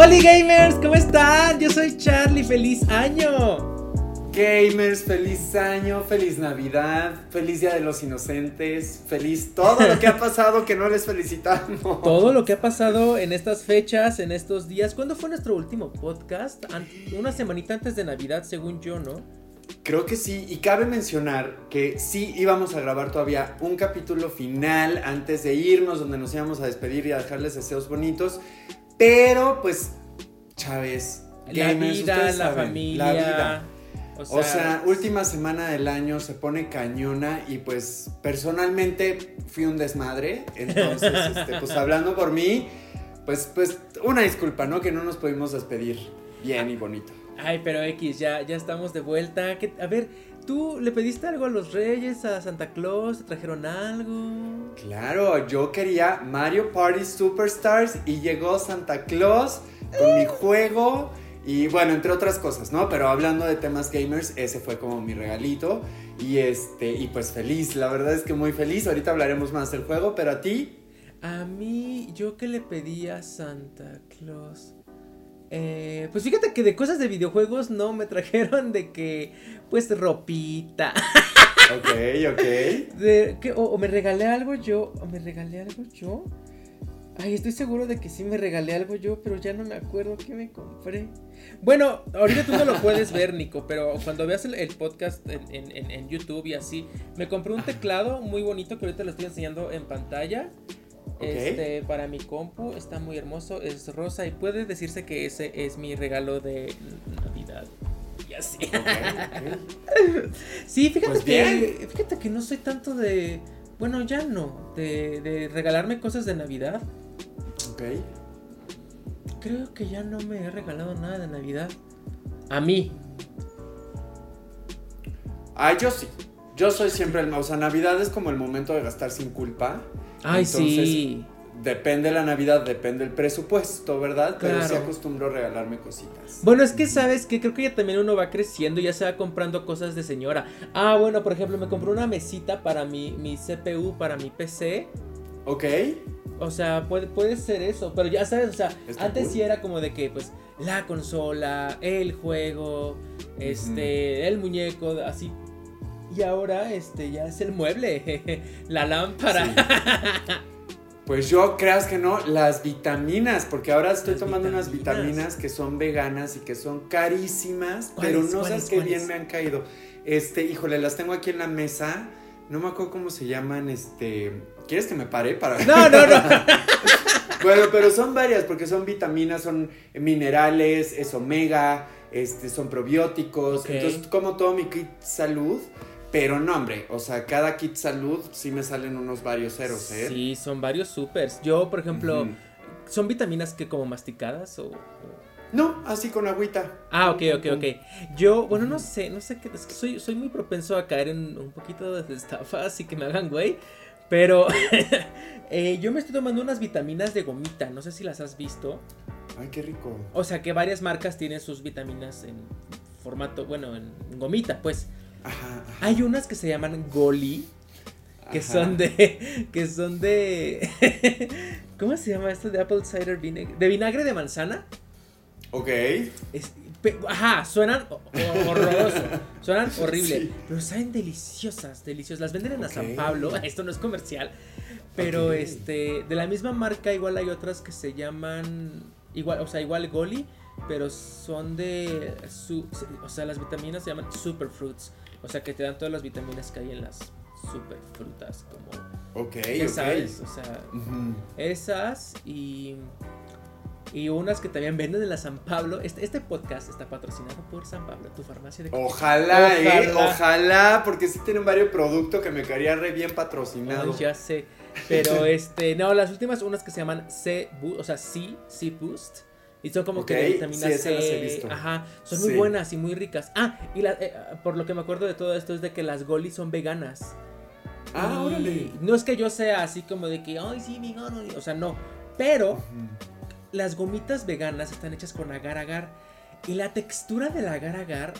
Hola gamers, ¿cómo están? Yo soy Charlie, feliz año. Gamers, feliz año, feliz Navidad, feliz Día de los Inocentes, feliz todo lo que ha pasado que no les felicitamos. Todo lo que ha pasado en estas fechas, en estos días. ¿Cuándo fue nuestro último podcast? Una semanita antes de Navidad, según yo, ¿no? Creo que sí, y cabe mencionar que sí íbamos a grabar todavía un capítulo final antes de irnos, donde nos íbamos a despedir y a dejarles deseos bonitos, pero pues, Chávez, la vida, la familia. La vida. O sea, última semana del año se pone cañona y pues personalmente fui un desmadre. Entonces, este, pues hablando por mí, pues, pues una disculpa, ¿no? Que no nos pudimos despedir bien y bonito. Ay, pero X, ya, ya estamos de vuelta. a ver, ¿tú le pediste algo a los reyes, a Santa Claus? ¿Te trajeron algo? Claro, yo quería Mario Party Superstars y llegó Santa Claus con mi juego. Y bueno, entre otras cosas, ¿no? Pero hablando de temas gamers, ese fue como mi regalito. Y este, y pues feliz, la verdad es que muy feliz. Ahorita hablaremos más del juego, pero a ti. A mí, yo que le pedí a Santa Claus. Eh, pues fíjate que de cosas de videojuegos no me trajeron de que, pues, ropita. Ok, ok. De, o, me regalé algo yo, o me regalé algo yo. Ay, estoy seguro de que sí me regalé algo yo, pero ya no me acuerdo qué me compré. Bueno, ahorita tú no lo puedes ver, Nico, pero cuando veas el, podcast en, YouTube y así, me compré un teclado muy bonito que ahorita lo estoy enseñando en pantalla. Este, para mi compu está muy hermoso, es rosa y puede decirse que ese es mi regalo de Navidad. Y así. sí, fíjate pues que fíjate que no soy tanto de bueno, ya no, de, de regalarme cosas de Navidad. Ok. Creo que ya no me he regalado nada de Navidad. A mí. Ay, yo sí. Yo soy siempre el... O sea, Navidad es como el momento de gastar sin culpa. Ay, sí. Depende la Navidad, depende el presupuesto, ¿verdad? Pero sí acostumbro a regalarme cositas. Bueno, es que sabes que creo que ya también uno va creciendo, ya se va comprando cosas de señora. Ah, bueno, por ejemplo, me compré una mesita para mi, mi CPU, para mi PC. Ok. O sea, puede, puede ser eso, pero ya sabes, o sea, antes sí era como de que, pues, la consola, el juego, este, el muñeco, así. Y ahora, este, ya es el mueble, la lámpara. Pues yo creas que no, las vitaminas, porque ahora estoy tomando unas vitaminas que son veganas y que son carísimas, pero no sabes qué bien me han caído. Este, híjole, las tengo aquí en la mesa. No me acuerdo cómo se llaman, este. ¿Quieres que me pare para.? No, no, no. bueno, pero son varias, porque son vitaminas, son minerales, es omega, este, son probióticos. Entonces, como todo mi kit salud. Pero no, hombre, o sea, cada kit salud sí me salen unos varios ceros, ¿eh? Sí, son varios supers. Yo, por ejemplo, ¿son vitaminas que como masticadas o, No, así con agüita. Ah, ok, ok, ok. Yo, bueno, no sé, no sé qué, es que soy, soy muy propenso a caer en un poquito de estafa, así que me hagan güey. Pero eh, yo me estoy tomando unas vitaminas de gomita, no sé si las has visto. Ay, qué rico. O sea, que varias marcas tienen sus vitaminas en formato, bueno, en gomita, pues. Hay unas que se llaman Goli. Que son de. Que son de. ¿Cómo se llama esto? De apple cider vinegar. De vinagre de manzana. Ok. ajá, suenan horroroso. Suenan horrible. Pero saben deliciosas, deliciosas. Las venden en San Pablo. Esto no es comercial. Pero este. De la misma marca, igual hay otras que se llaman. Igual, o sea, igual Goli. Pero son de. o sea, las vitaminas se llaman superfruits. O sea, que te dan todas las vitaminas que hay en las super frutas, como... Ok, sabes, o sea, esas y... Y unas que también venden en la San Pablo. Este, este podcast está patrocinado por San Pablo, tu farmacia de Ojalá, eh, ojalá, porque sí tienen varios productos que me quedaría re bien patrocinado. ya sé. Pero este, no, las últimas unas que se llaman C, o sea, C, C Boost. Y son como que vitamina C. Ajá. Son muy buenas y muy ricas. Ah, y eh, por lo que me acuerdo de todo esto es de que las golis son veganas. Ah, órale. No es que yo sea así como de que, ay, sí, vegano. O sea, no. Pero las gomitas veganas están hechas con agar agar. Y la textura del agar agar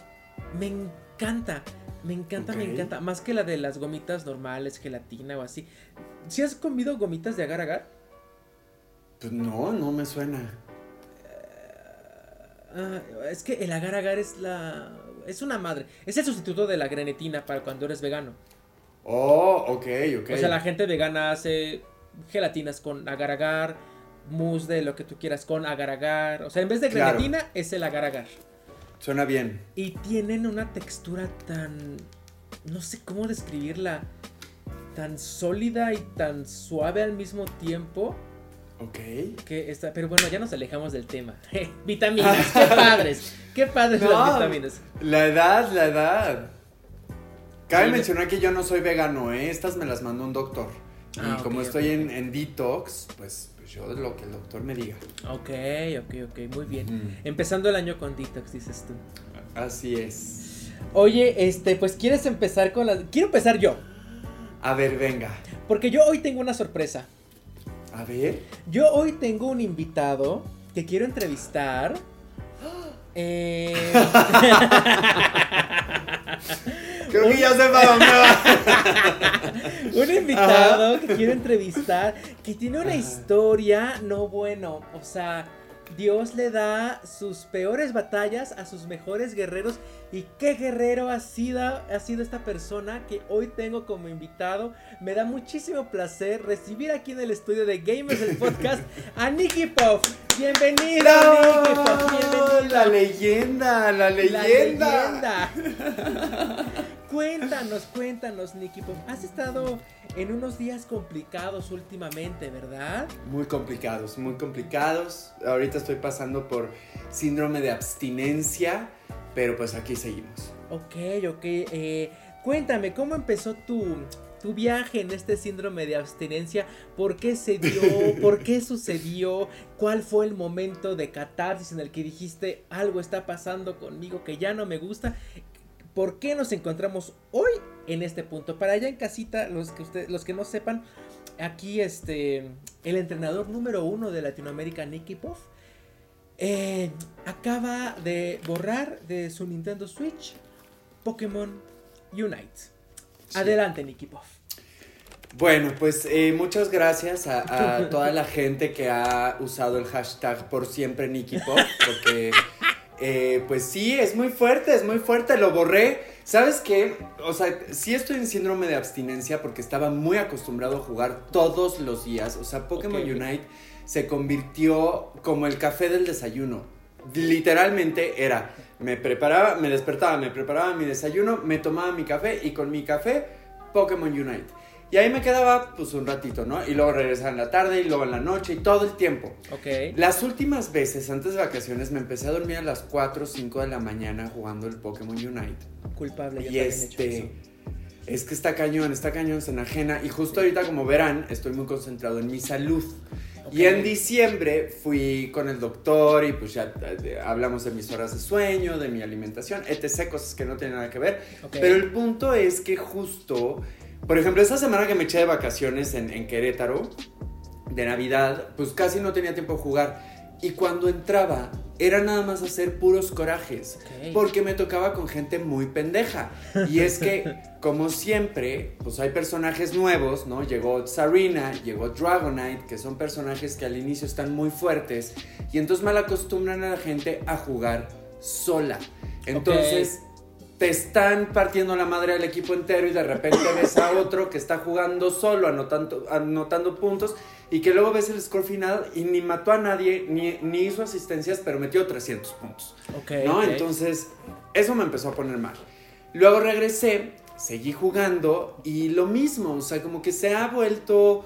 me encanta. Me encanta, me encanta. Más que la de las gomitas normales, gelatina o así. ¿Si has comido gomitas de agar agar? Pues no, no me suena. Ah, es que el agar agar es la. Es una madre. Es el sustituto de la grenetina para cuando eres vegano. Oh, ok, ok. O sea, la gente vegana hace gelatinas con agar agar, mousse de lo que tú quieras con agar agar. O sea, en vez de Claro. grenetina, es el agar agar. Suena bien. Y tienen una textura tan. No sé cómo describirla. Tan sólida y tan suave al mismo tiempo. Ok. Que está, pero bueno, ya nos alejamos del tema. vitaminas, qué padres. Qué padres No. las vitaminas. La edad, la edad. Cabe Sí, mencionar que yo no soy vegano, ¿eh? Estas me las mandó un doctor. Y Ah, como estoy en, detox, pues, pues yo lo que el doctor me diga. Ok, ok, ok, muy bien. Empezando el año con detox, dices tú. Así es. Oye, este, pues quieres empezar con las. Quiero empezar yo. A ver, venga. Porque yo hoy tengo una sorpresa. A ver. Yo hoy tengo un invitado que quiero entrevistar. Eh, Creo que ya sé para dónde va. un invitado que quiero entrevistar que tiene una historia no bueno. O sea, Dios le da sus peores batallas a sus mejores guerreros. ¿Y qué guerrero ha sido, ha sido esta persona que hoy tengo como invitado? Me da muchísimo placer recibir aquí en el estudio de Gamers el Podcast a Nicky Pop. Bienvenido, Nicky Pop. Bienvenido. La leyenda, la La leyenda. leyenda. cuéntanos, cuéntanos, Nicky Pop. Has estado en unos días complicados últimamente, ¿verdad? Muy complicados, muy complicados. Ahorita estoy pasando por síndrome de abstinencia, pero pues aquí seguimos. Ok, ok. eh, cuéntame, ¿cómo empezó tu, tu viaje en este síndrome de abstinencia? ¿Por qué se dio? ¿Por qué sucedió? ¿Cuál fue el momento de catarsis en el que dijiste algo está pasando conmigo que ya no me gusta? ¿Por qué nos encontramos hoy en este punto? Para allá en casita, los que ustedes, los que no sepan, aquí este el entrenador número uno de Latinoamérica, Nicky Puff, eh, acaba de borrar de su Nintendo Switch Pokémon Unite. Sí. Adelante, Nicky Puff. Bueno, pues eh, muchas gracias a, a toda la gente que ha usado el hashtag por siempre Nicky Pop, porque eh, pues sí, es muy fuerte, es muy fuerte, lo borré. ¿Sabes qué? O sea, sí estoy en síndrome de abstinencia porque estaba muy acostumbrado a jugar todos los días. O sea, Pokémon Ok. Unite se convirtió como el café del desayuno. Literalmente era, me preparaba, me despertaba, me preparaba mi desayuno, me tomaba mi café y con mi café Pokémon Unite. Y ahí me quedaba pues un ratito, ¿no? Y luego regresaba en la tarde y luego en la noche y todo el tiempo. Ok. Las últimas veces antes de vacaciones me empecé a dormir a las 4 o 5 de la mañana jugando el Pokémon Unite. Culpable. Y este... Es que está cañón, está cañón, se enajena. Y justo ahorita, como verán, estoy muy concentrado en mi salud. Y Ok. en diciembre fui con el doctor y pues ya eh, hablamos de mis horas de sueño, de mi alimentación, etc. Cosas que no tienen nada que ver. Ok. Pero el punto es que justo, por ejemplo, esta semana que me eché de vacaciones en, en Querétaro, de Navidad, pues casi no tenía tiempo de jugar. Y cuando entraba, era nada más hacer puros corajes. Porque me tocaba con gente muy pendeja. Y es que, como siempre, pues hay personajes nuevos, ¿no? Llegó Sarina, llegó Dragonite, que son personajes que al inicio están muy fuertes. Y entonces mal acostumbran a la gente a jugar sola. Entonces, te están partiendo la madre al equipo entero y de repente ves a otro que está jugando solo, anotando, anotando puntos. Y que luego ves el score final y ni mató a nadie, ni, ni hizo asistencias, pero metió 300 puntos. Ok, ¿no? Entonces, eso me empezó a poner mal. Luego regresé, seguí jugando y lo mismo, o sea, como que se ha vuelto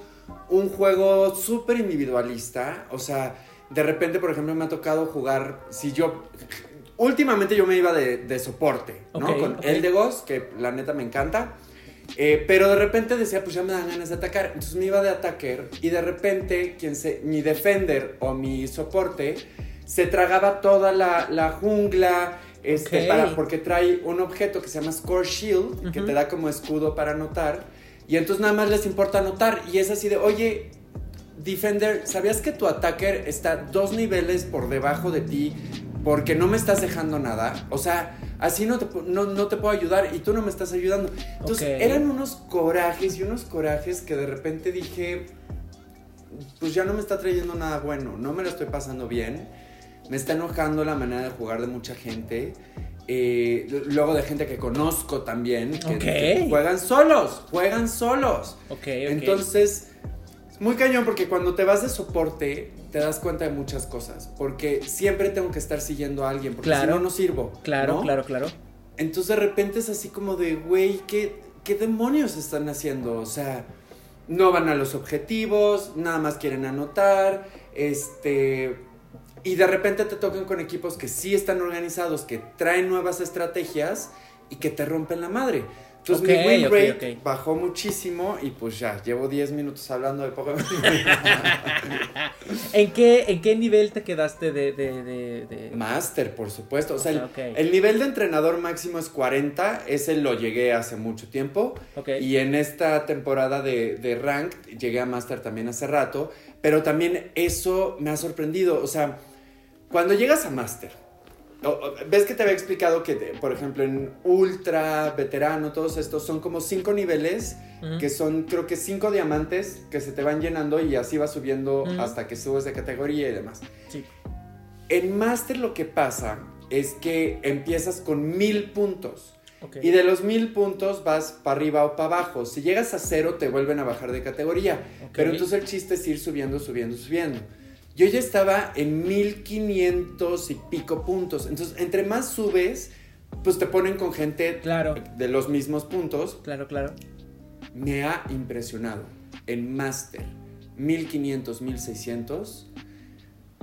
un juego súper individualista. O sea, de repente, por ejemplo, me ha tocado jugar, si yo... Últimamente yo me iba de, de soporte, ¿no? Con ok. Eldegos, que la neta me encanta. Eh, pero de repente decía, pues ya me dan ganas de atacar. Entonces me iba de attacker y de repente quien se, mi defender o mi soporte se tragaba toda la, la jungla. Este, para, porque trae un objeto que se llama Score Shield, que te da como escudo para anotar. Y entonces nada más les importa anotar. Y es así de, oye, Defender, ¿sabías que tu attacker está dos niveles por debajo de ti porque no me estás dejando nada? O sea, así no te, no, no te puedo ayudar y tú no me estás ayudando. Entonces, eran unos corajes y unos corajes que de repente dije, pues ya no me está trayendo nada bueno, no me lo estoy pasando bien. me está enojando la manera de jugar de mucha gente. Eh, luego de gente que conozco también, que, juegan solos, juegan solos. Ok, Entonces, es muy cañón porque cuando te vas de soporte, te das cuenta de muchas cosas. Porque siempre tengo que estar siguiendo a alguien, porque si no, no sirvo. Claro, claro, claro. Entonces de repente es así como de, güey, ¿qué, ¿qué demonios están haciendo? O sea, no van a los objetivos, nada más quieren anotar, este y de repente te tocan con equipos que sí están organizados, que traen nuevas estrategias y que te rompen la madre. Entonces mi win rate bajó muchísimo y pues ya, llevo 10 minutos hablando de Pokémon. ¿En, qué, ¿En qué nivel te quedaste de...? de, Master, por supuesto. O sea, el, nivel de entrenador máximo es 40, ese lo llegué hace mucho tiempo. Y en esta temporada de, de Rank llegué a Master también hace rato, pero también eso me ha sorprendido. O sea, cuando llegas a Master, ves que te había explicado que, por ejemplo, en Ultra, Veterano, todos estos son como cinco niveles, que son creo que cinco diamantes que se te van llenando y así vas subiendo hasta que subes de categoría y demás. Sí. En Master lo que pasa es que empiezas con mil puntos. Y de los mil puntos vas para arriba o para abajo. Si llegas a cero, te vuelven a bajar de categoría. Pero entonces el chiste es ir subiendo, subiendo, subiendo. Yo ya estaba en 1500 y pico puntos. Entonces, entre más subes, pues te ponen con gente claro. de los mismos puntos. Claro, claro. Me ha impresionado. En Master, 1500, 1600.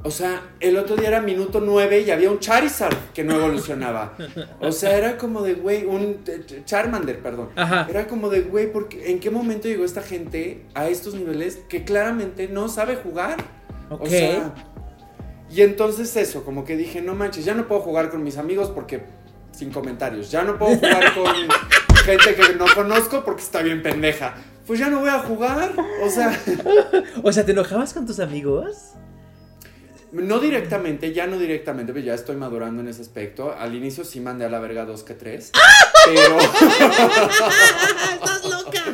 O sea, el otro día era minuto 9 y había un Charizard que no evolucionaba. O sea, era como de, güey, un Charmander, perdón. Era como de, güey, ¿en qué momento llegó esta gente a estos niveles que claramente no sabe jugar? O sea, y entonces eso, como que dije, no manches, ya no puedo jugar con mis amigos porque sin comentarios. Ya no puedo jugar con gente que no conozco porque está bien pendeja. Pues ya no voy a jugar. O sea. o sea, ¿te enojabas con tus amigos? No directamente, ya no directamente, pero ya estoy madurando en ese aspecto. Al inicio sí mandé a la verga dos que tres. pero. ¡Estás loca!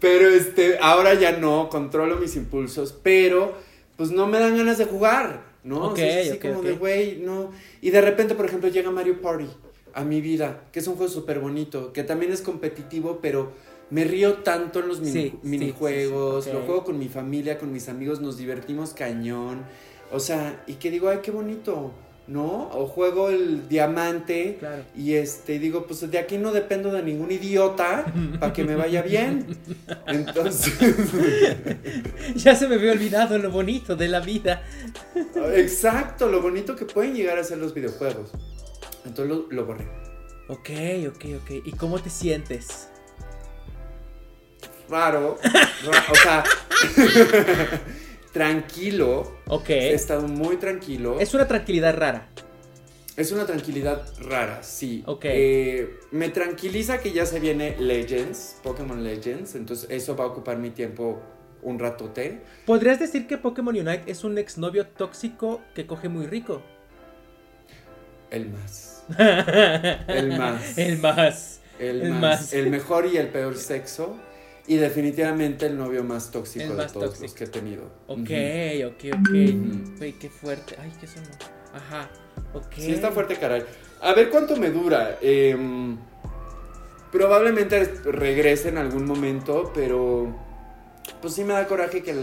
Pero este, ahora ya no, controlo mis impulsos, pero pues no me dan ganas de jugar, ¿no? Ok, así como de, güey, no. Y de repente, por ejemplo, llega Mario Party a mi vida, que es un juego súper bonito, que también es competitivo, pero me río tanto en los minijuegos, lo juego con mi familia, con mis amigos, nos divertimos cañón. O sea, y que digo, ay, qué bonito. ¿No? O juego el diamante y este digo, pues de aquí no dependo de ningún idiota para que me vaya bien. Entonces, ya se me había olvidado lo bonito de la vida. Exacto, lo bonito que pueden llegar a ser los videojuegos. Entonces lo, lo borré. Ok, ok, ok. ¿Y cómo te sientes? Raro. o sea, tranquilo. Ok. He estado muy tranquilo. Es una tranquilidad rara. Es una tranquilidad rara, sí. Ok. Eh, me tranquiliza que ya se viene Legends, Pokémon Legends, entonces eso va a ocupar mi tiempo un ratote. ¿Podrías decir que Pokémon Unite es un exnovio tóxico que coge muy rico? El más. el más. El más. El, más. El mejor y el peor sexo. Y definitivamente el novio más tóxico de todos los que he tenido. Ok, ok, ok. Güey, qué fuerte. Ay, qué sonó. Ajá. Ok. Sí, está fuerte, caray. A ver cuánto me dura. Em, probablemente regrese en algún momento, pero. Pues sí me da coraje que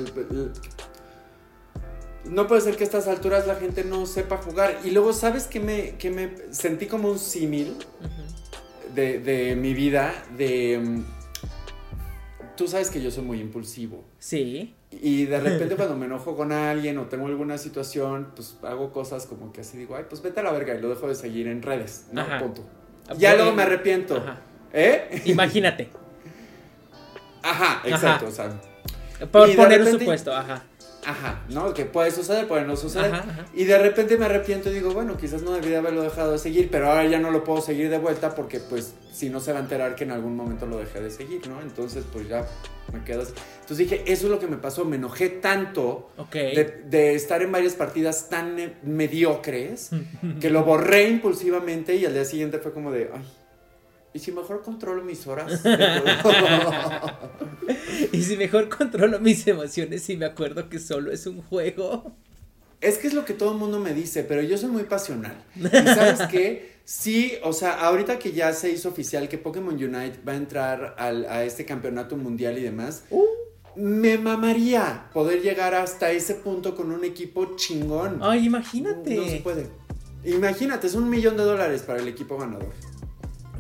no puede ser que a estas alturas la gente no sepa jugar. Y luego, ¿sabes qué me, que me sentí como un símil de, de, mi vida? De em, tú sabes que yo soy muy impulsivo. Sí. Y de repente cuando me enojo con alguien o tengo alguna situación, pues hago cosas como que así digo, ay, pues vete a la verga y lo dejo de seguir en redes, ¿no? Punto. Ya luego me arrepiento. Ajá. ¿Eh? Imagínate. Ajá, exacto, o sea. Por poner un supuesto, ajá. Ajá, ¿no? Que puede suceder, puede no suceder. Y de repente me arrepiento y digo, bueno, quizás no debería haberlo dejado de seguir, pero ahora ya no lo puedo seguir de vuelta porque pues si no se va a enterar que en algún momento lo dejé de seguir, ¿no? Entonces pues ya me quedo así. Entonces dije, eso es lo que me pasó, me enojé tanto de, de, estar en varias partidas tan mediocres que lo borré impulsivamente y al día siguiente fue como de, ay, ¿Y si mejor controlo mis horas? y si mejor controlo mis emociones y me acuerdo que solo es un juego. Es que es lo que todo el mundo me dice, pero yo soy muy pasional. ¿Y sabes qué? Sí, o sea, ahorita que ya se hizo oficial que Pokémon Unite va a entrar al, a este campeonato mundial y demás, Uh. me mamaría poder llegar hasta ese punto con un equipo chingón. Ay, imagínate. No se puede. Imagínate, es un millón de dólares para el equipo ganador.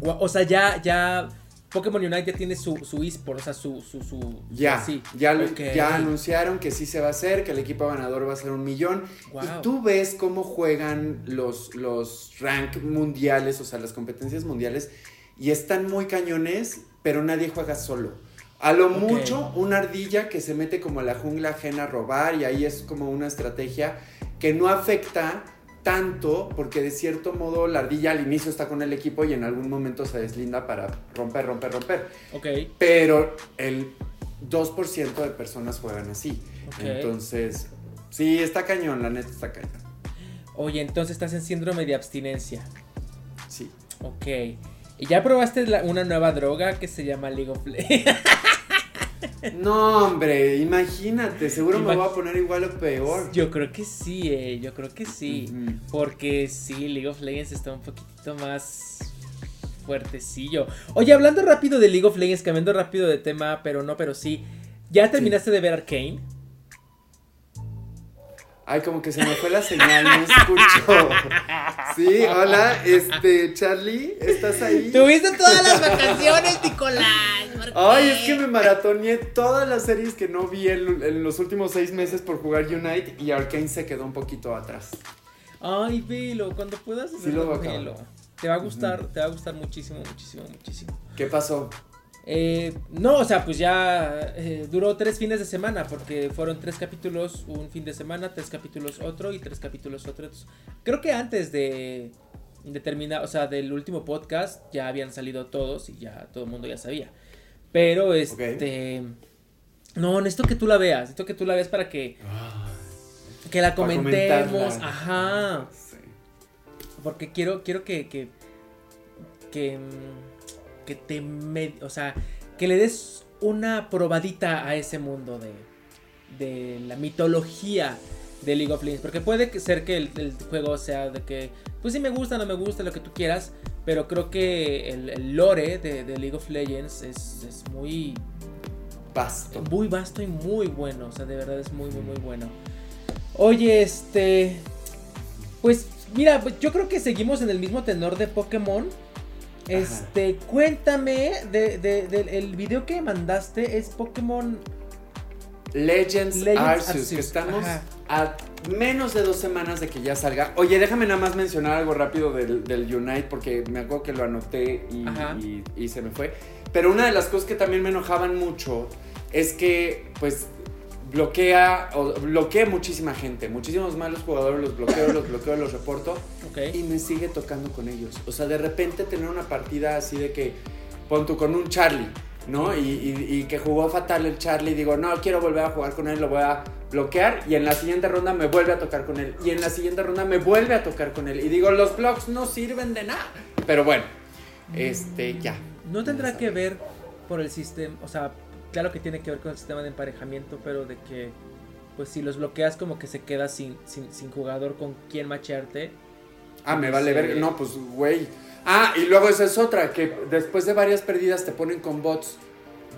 O, sea, ya, ya. Pokémon Unite ya tiene su, su eSport, o sea, su. su, su Ya, sí. ya, ya anunciaron que sí se va a hacer, que el equipo ganador va a ser un millón. Wow. Y tú ves cómo juegan los, los rank mundiales, o sea, las competencias mundiales, y están muy cañones, pero nadie juega solo. A lo mucho, una ardilla que se mete como a la jungla ajena a robar, y ahí es como una estrategia que no afecta tanto, porque de cierto modo la ardilla al inicio está con el equipo y en algún momento se deslinda para romper, romper, romper. Ok. Pero el 2% de personas juegan así. Ok. Entonces, sí, está cañón, la neta está cañón. Oye, entonces estás en síndrome de abstinencia. Sí. Ok. ¿Y ya probaste la- una nueva droga que se llama League of Legends? No, hombre, imagínate, seguro me voy a poner igual o peor. Yo creo que sí, eh. Yo creo que sí. Porque sí, League of Legends está un poquito más fuertecillo. Oye, hablando rápido de League of Legends, cambiando rápido de tema, pero no, pero sí. ¿Ya terminaste de ver Arcane? Ay, como que se me fue la señal, no escucho. Sí, hola, este, Charlie, ¿estás ahí? Tuviste todas las vacaciones, Nicolás. ¿por Ay, es que me maratoneé todas las series que no vi en, en los últimos seis meses por jugar Unite y Arkane se quedó un poquito atrás. Ay, velo, cuando puedas Sí lo velo. Te va a gustar, te va a gustar muchísimo, muchísimo, muchísimo. ¿Qué pasó? Eh, no, o sea, pues ya eh, duró tres fines de semana, porque fueron tres capítulos un fin de semana, tres capítulos otro y tres capítulos otro. Entonces, creo que antes de, de terminar, o sea, del último podcast ya habían salido todos y ya todo el mundo ya sabía. Pero este... No, necesito que tú la veas, necesito que tú la veas para que, que la comentemos. Ajá. Sí. Porque quiero, quiero que, que, que, mm, que te, me- o sea, que le des una probadita a ese mundo de, de la mitología de League of Legends. Porque puede ser que el, el juego sea de que, pues sí me gusta, no me gusta, lo que tú quieras. Pero creo que el, el lore de, de League of Legends es, es muy, Basto. muy vasto y muy bueno. O sea, de verdad es muy, muy, muy bueno. Oye, este. Pues, mira, pues, yo creo que seguimos en el mismo tenor de Pokémon. Este, cuéntame de, de- del- el video que mandaste es Pokémon. Legends, Legends Arceus, Arceus, que estamos ajá. a menos de dos semanas de que ya salga. Oye, déjame nada más mencionar algo rápido del, del Unite, porque me acuerdo que lo anoté y, y- y se me fue. Pero una de las cosas que también me enojaban mucho es que, pues, bloquea, o bloquea muchísima gente. Muchísimos malos jugadores los bloqueo, los bloqueo, los reporto. Ok. Y me sigue tocando con ellos. O sea, de repente tener una partida así de que, pon tú con un Charlie, ¿no? Y, y- y que jugó fatal el Charlie, digo, no, quiero volver a jugar con él, lo voy a bloquear. Y en la siguiente ronda me vuelve a tocar con él. Y en la siguiente ronda me vuelve a tocar con él. Y digo, los blocks no sirven de nada. Pero bueno, este, ya. No tendrá que ver por el sistema, o sea, claro que tiene que ver con el sistema de emparejamiento, pero de que, pues si los bloqueas como que se queda sin, sin, sin jugador con quien machearte. Ah, me No vale ver. No, pues, güey. Ah, y luego esa es otra, que después de varias perdidas te ponen con bots.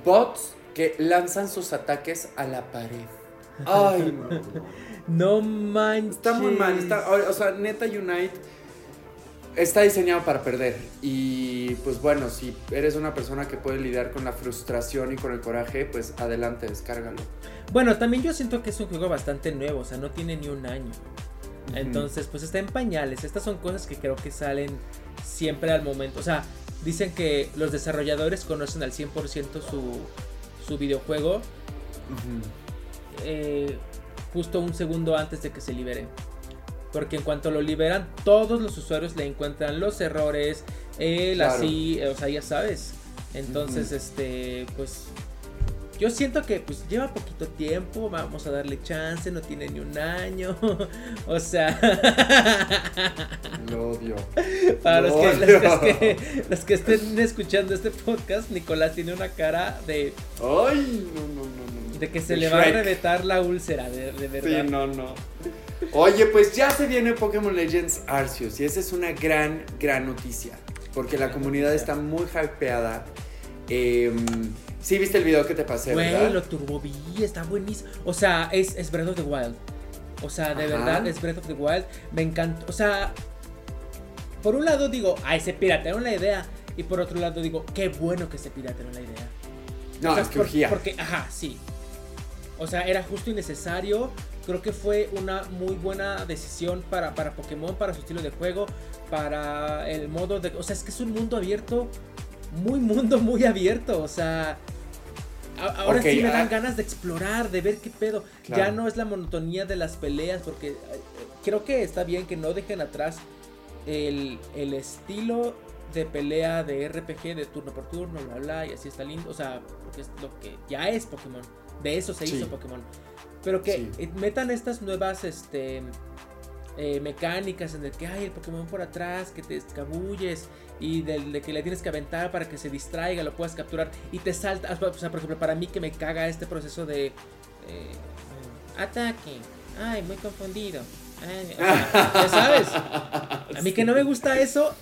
Bots que lanzan sus ataques a la pared. Ay, no. No manches. Está muy mal. Está, o sea, neta Unite está diseñado para perder. Y pues bueno, si eres una persona que puede lidiar con la frustración y con el coraje, pues adelante, descárgalo. Bueno, también yo siento que es un juego bastante nuevo, o sea, no tiene ni un año. Entonces, pues está en pañales. Estas son cosas que creo que salen siempre al momento. O sea, dicen que los desarrolladores conocen al 100% su, su videojuego eh, justo un segundo antes de que se libere. Porque en cuanto lo liberan, todos los usuarios le encuentran los errores, el Claro. así, o sea, ya sabes. Entonces, este, pues yo siento que pues lleva poquito tiempo, vamos a darle chance, no tiene ni un año. o sea, Lo odio. para los, que, No, los no. que- los que estén escuchando este podcast, Nicolás tiene una cara de, Ay, no, no, no, no. de que se De le va a reventar la úlsera, de, de verdad. Sí, no, no. Oye, pues ya se viene Pokémon Legends Arceus y esa es una gran, gran noticia. Porque la comunidad está muy hypeada. Eh, sí, viste el video que te pasé, Güey, lo turbo vi, está buenísimo. O sea, es, es Breath of the Wild. O sea, de verdad es Breath of the Wild. Me encanta. O sea, por un lado digo, ay, se piratearon la idea. Y por otro lado digo, qué bueno que se piratearon la idea. No, es que Porque, ajá, sí. O sea, era justo y necesario. Creo que fue una muy buena decisión para, para Pokémon, para su estilo de juego, para el modo de... O sea, es que es un mundo abierto, muy mundo, muy abierto. O sea, ahora sí me dan ah. ganas de explorar, de ver qué pedo. Ya no es la monotonía de las peleas, porque eh, creo que está bien que no dejen atrás el, el estilo de pelea de RPG de turno por turno, bla bla, y así está lindo. O sea, porque es lo que ya es Pokémon. De eso se hizo Pokémon. Pero que metan estas nuevas este, eh, mecánicas en el que hay el Pokémon por atrás, que te escabulles y de, que le tienes que aventar para que se distraiga, lo puedas capturar y te salta. O sea, por ejemplo, para mí que me caga este proceso de eh, ataque. Ay, muy confundido. ya sabes. A mí que no me gusta eso,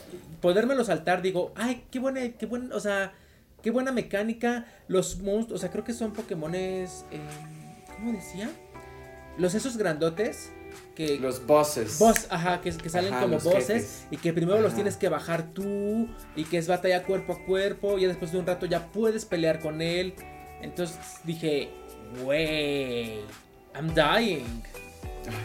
podérmelo saltar, digo, ay, qué buena, qué buena, o sea, qué buena mecánica. Los monstruos, o sea, creo que son Pokémones, eh, ¿cómo decía? Los esos grandotes. Que, los bosses. Boss, ajá, que, que salen como bosses y que primero los tienes que bajar tú y que es batalla cuerpo a cuerpo y después de un rato ya puedes pelear con él. Entonces dije, wey, I'm dying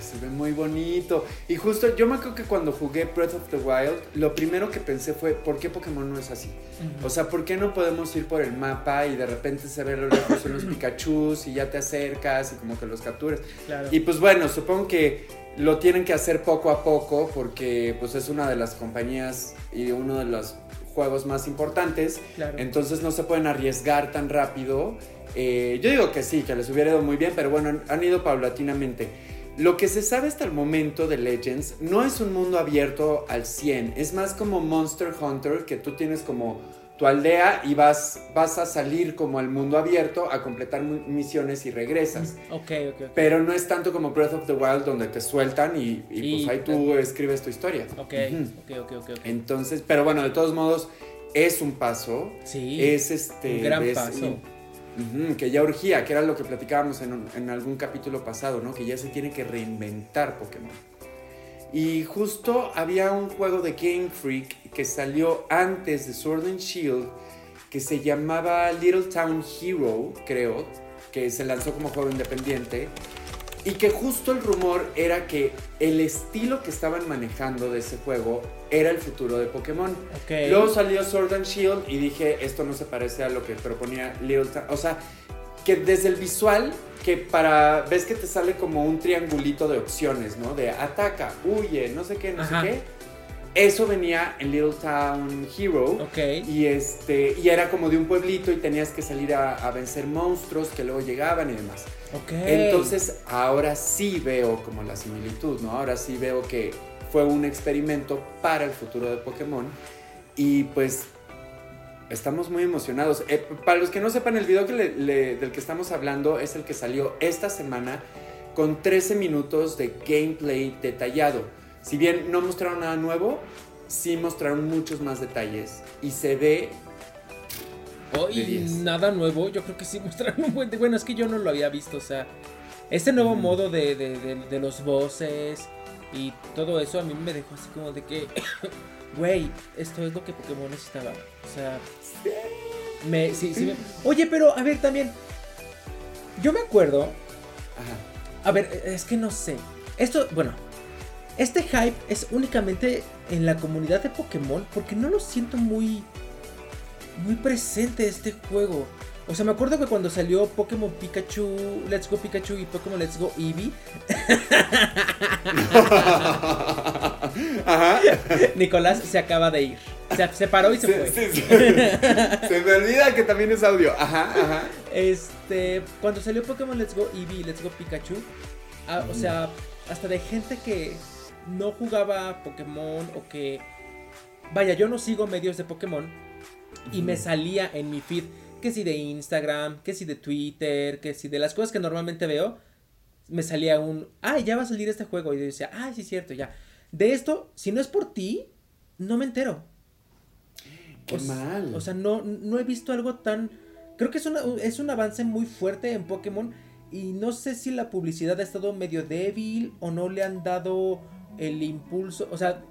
se ve muy bonito. Y justo yo me acuerdo que cuando jugué Breath of the Wild, lo primero que pensé fue, ¿por qué Pokémon no es así? O sea, ¿por qué no podemos ir por el mapa y de repente se ve los lejos unos Pikachu y ya te acercas y como que los capturas? Y pues bueno, supongo que lo tienen que hacer poco a poco porque pues es una de las compañías y uno de los juegos más importantes. Entonces no se pueden arriesgar tan rápido. Eh, yo digo que sí, que les hubiera ido muy bien, pero bueno, han ido paulatinamente. Lo que se sabe hasta el momento de Legends no es un mundo abierto al 100, es más como Monster Hunter, que tú tienes como tu aldea y vas, vas a salir como al mundo abierto a completar misiones y regresas. Okay, ok, Pero no es tanto como Breath of the Wild donde te sueltan y, pues ahí tú escribes tu historia. Ok, ok, ok, Entonces, pero bueno, de todos modos, es un paso. Sí. Es este. Un gran paso que ya urgía, que era lo que platicábamos en, algún capítulo pasado, ¿no? Que ya se tiene que reinventar Pokémon. Y justo había un juego de Game Freak que salió antes de Sword and Shield que se llamaba Little Town Hero, creo, que se lanzó como juego independiente y que justo el rumor era que el estilo que estaban manejando de ese juego era el futuro de Pokémon. Luego salió Sword and Shield y dije, esto no se parece a lo que proponía Little O sea, que desde el visual, que para. ves que te sale como un triangulito de opciones, ¿no? De ataca, huye, no sé qué, no sé qué. Eso venía en Little Town Hero. Ok. Y, este, y era como de un pueblito y tenías que salir a, a vencer monstruos que luego llegaban y demás. Entonces, ahora sí veo como la similitud, ¿no? Ahora sí veo que fue un experimento para el futuro de Pokémon. Y pues estamos muy emocionados. Eh, para los que no sepan, el video que del que estamos hablando es el que salió esta semana con 13 minutos de gameplay detallado. Si bien no mostraron nada nuevo, sí mostraron muchos más detalles y se ve Oh, y nada nuevo, yo creo que sí mostraron un buen... Bueno, es que yo no lo había visto, o sea, este nuevo modo de, de, los bosses y todo eso a mí me dejó así como de que, güey, esto es lo que Pokémon necesitaba. O sea, me, sí, sí, Oye, pero a ver, también, yo me acuerdo... A ver, es que no sé. Esto, bueno, este hype es únicamente en la comunidad de Pokémon porque no lo siento muy muy presente este juego. O sea, me acuerdo que cuando salió Pokémon Pikachu, Let's Go Pikachu y Pokémon Let's Go Eevee. Nicolás se acaba de ir. Se, paró y se, fue. se me olvida que también es audio. Ajá, ajá. Este, cuando salió Pokémon Let's Go Eevee y Let's Go Pikachu, ah, o sea, hasta de gente que no jugaba Pokémon o que vaya, yo no sigo medios de Pokémon y me salía en mi feed, que si de Instagram, que si de Twitter, que si de las cosas que normalmente veo, me salía un, ah, ya va a salir este juego. Y yo decía, ah, sí, es cierto, ya. De esto, si no es por ti, no me entero. Qué mal. O sea, no, no he visto algo tan... Creo que es, es un avance muy fuerte en Pokémon y no sé si la publicidad ha estado medio débil o no le han dado el impulso. O sea,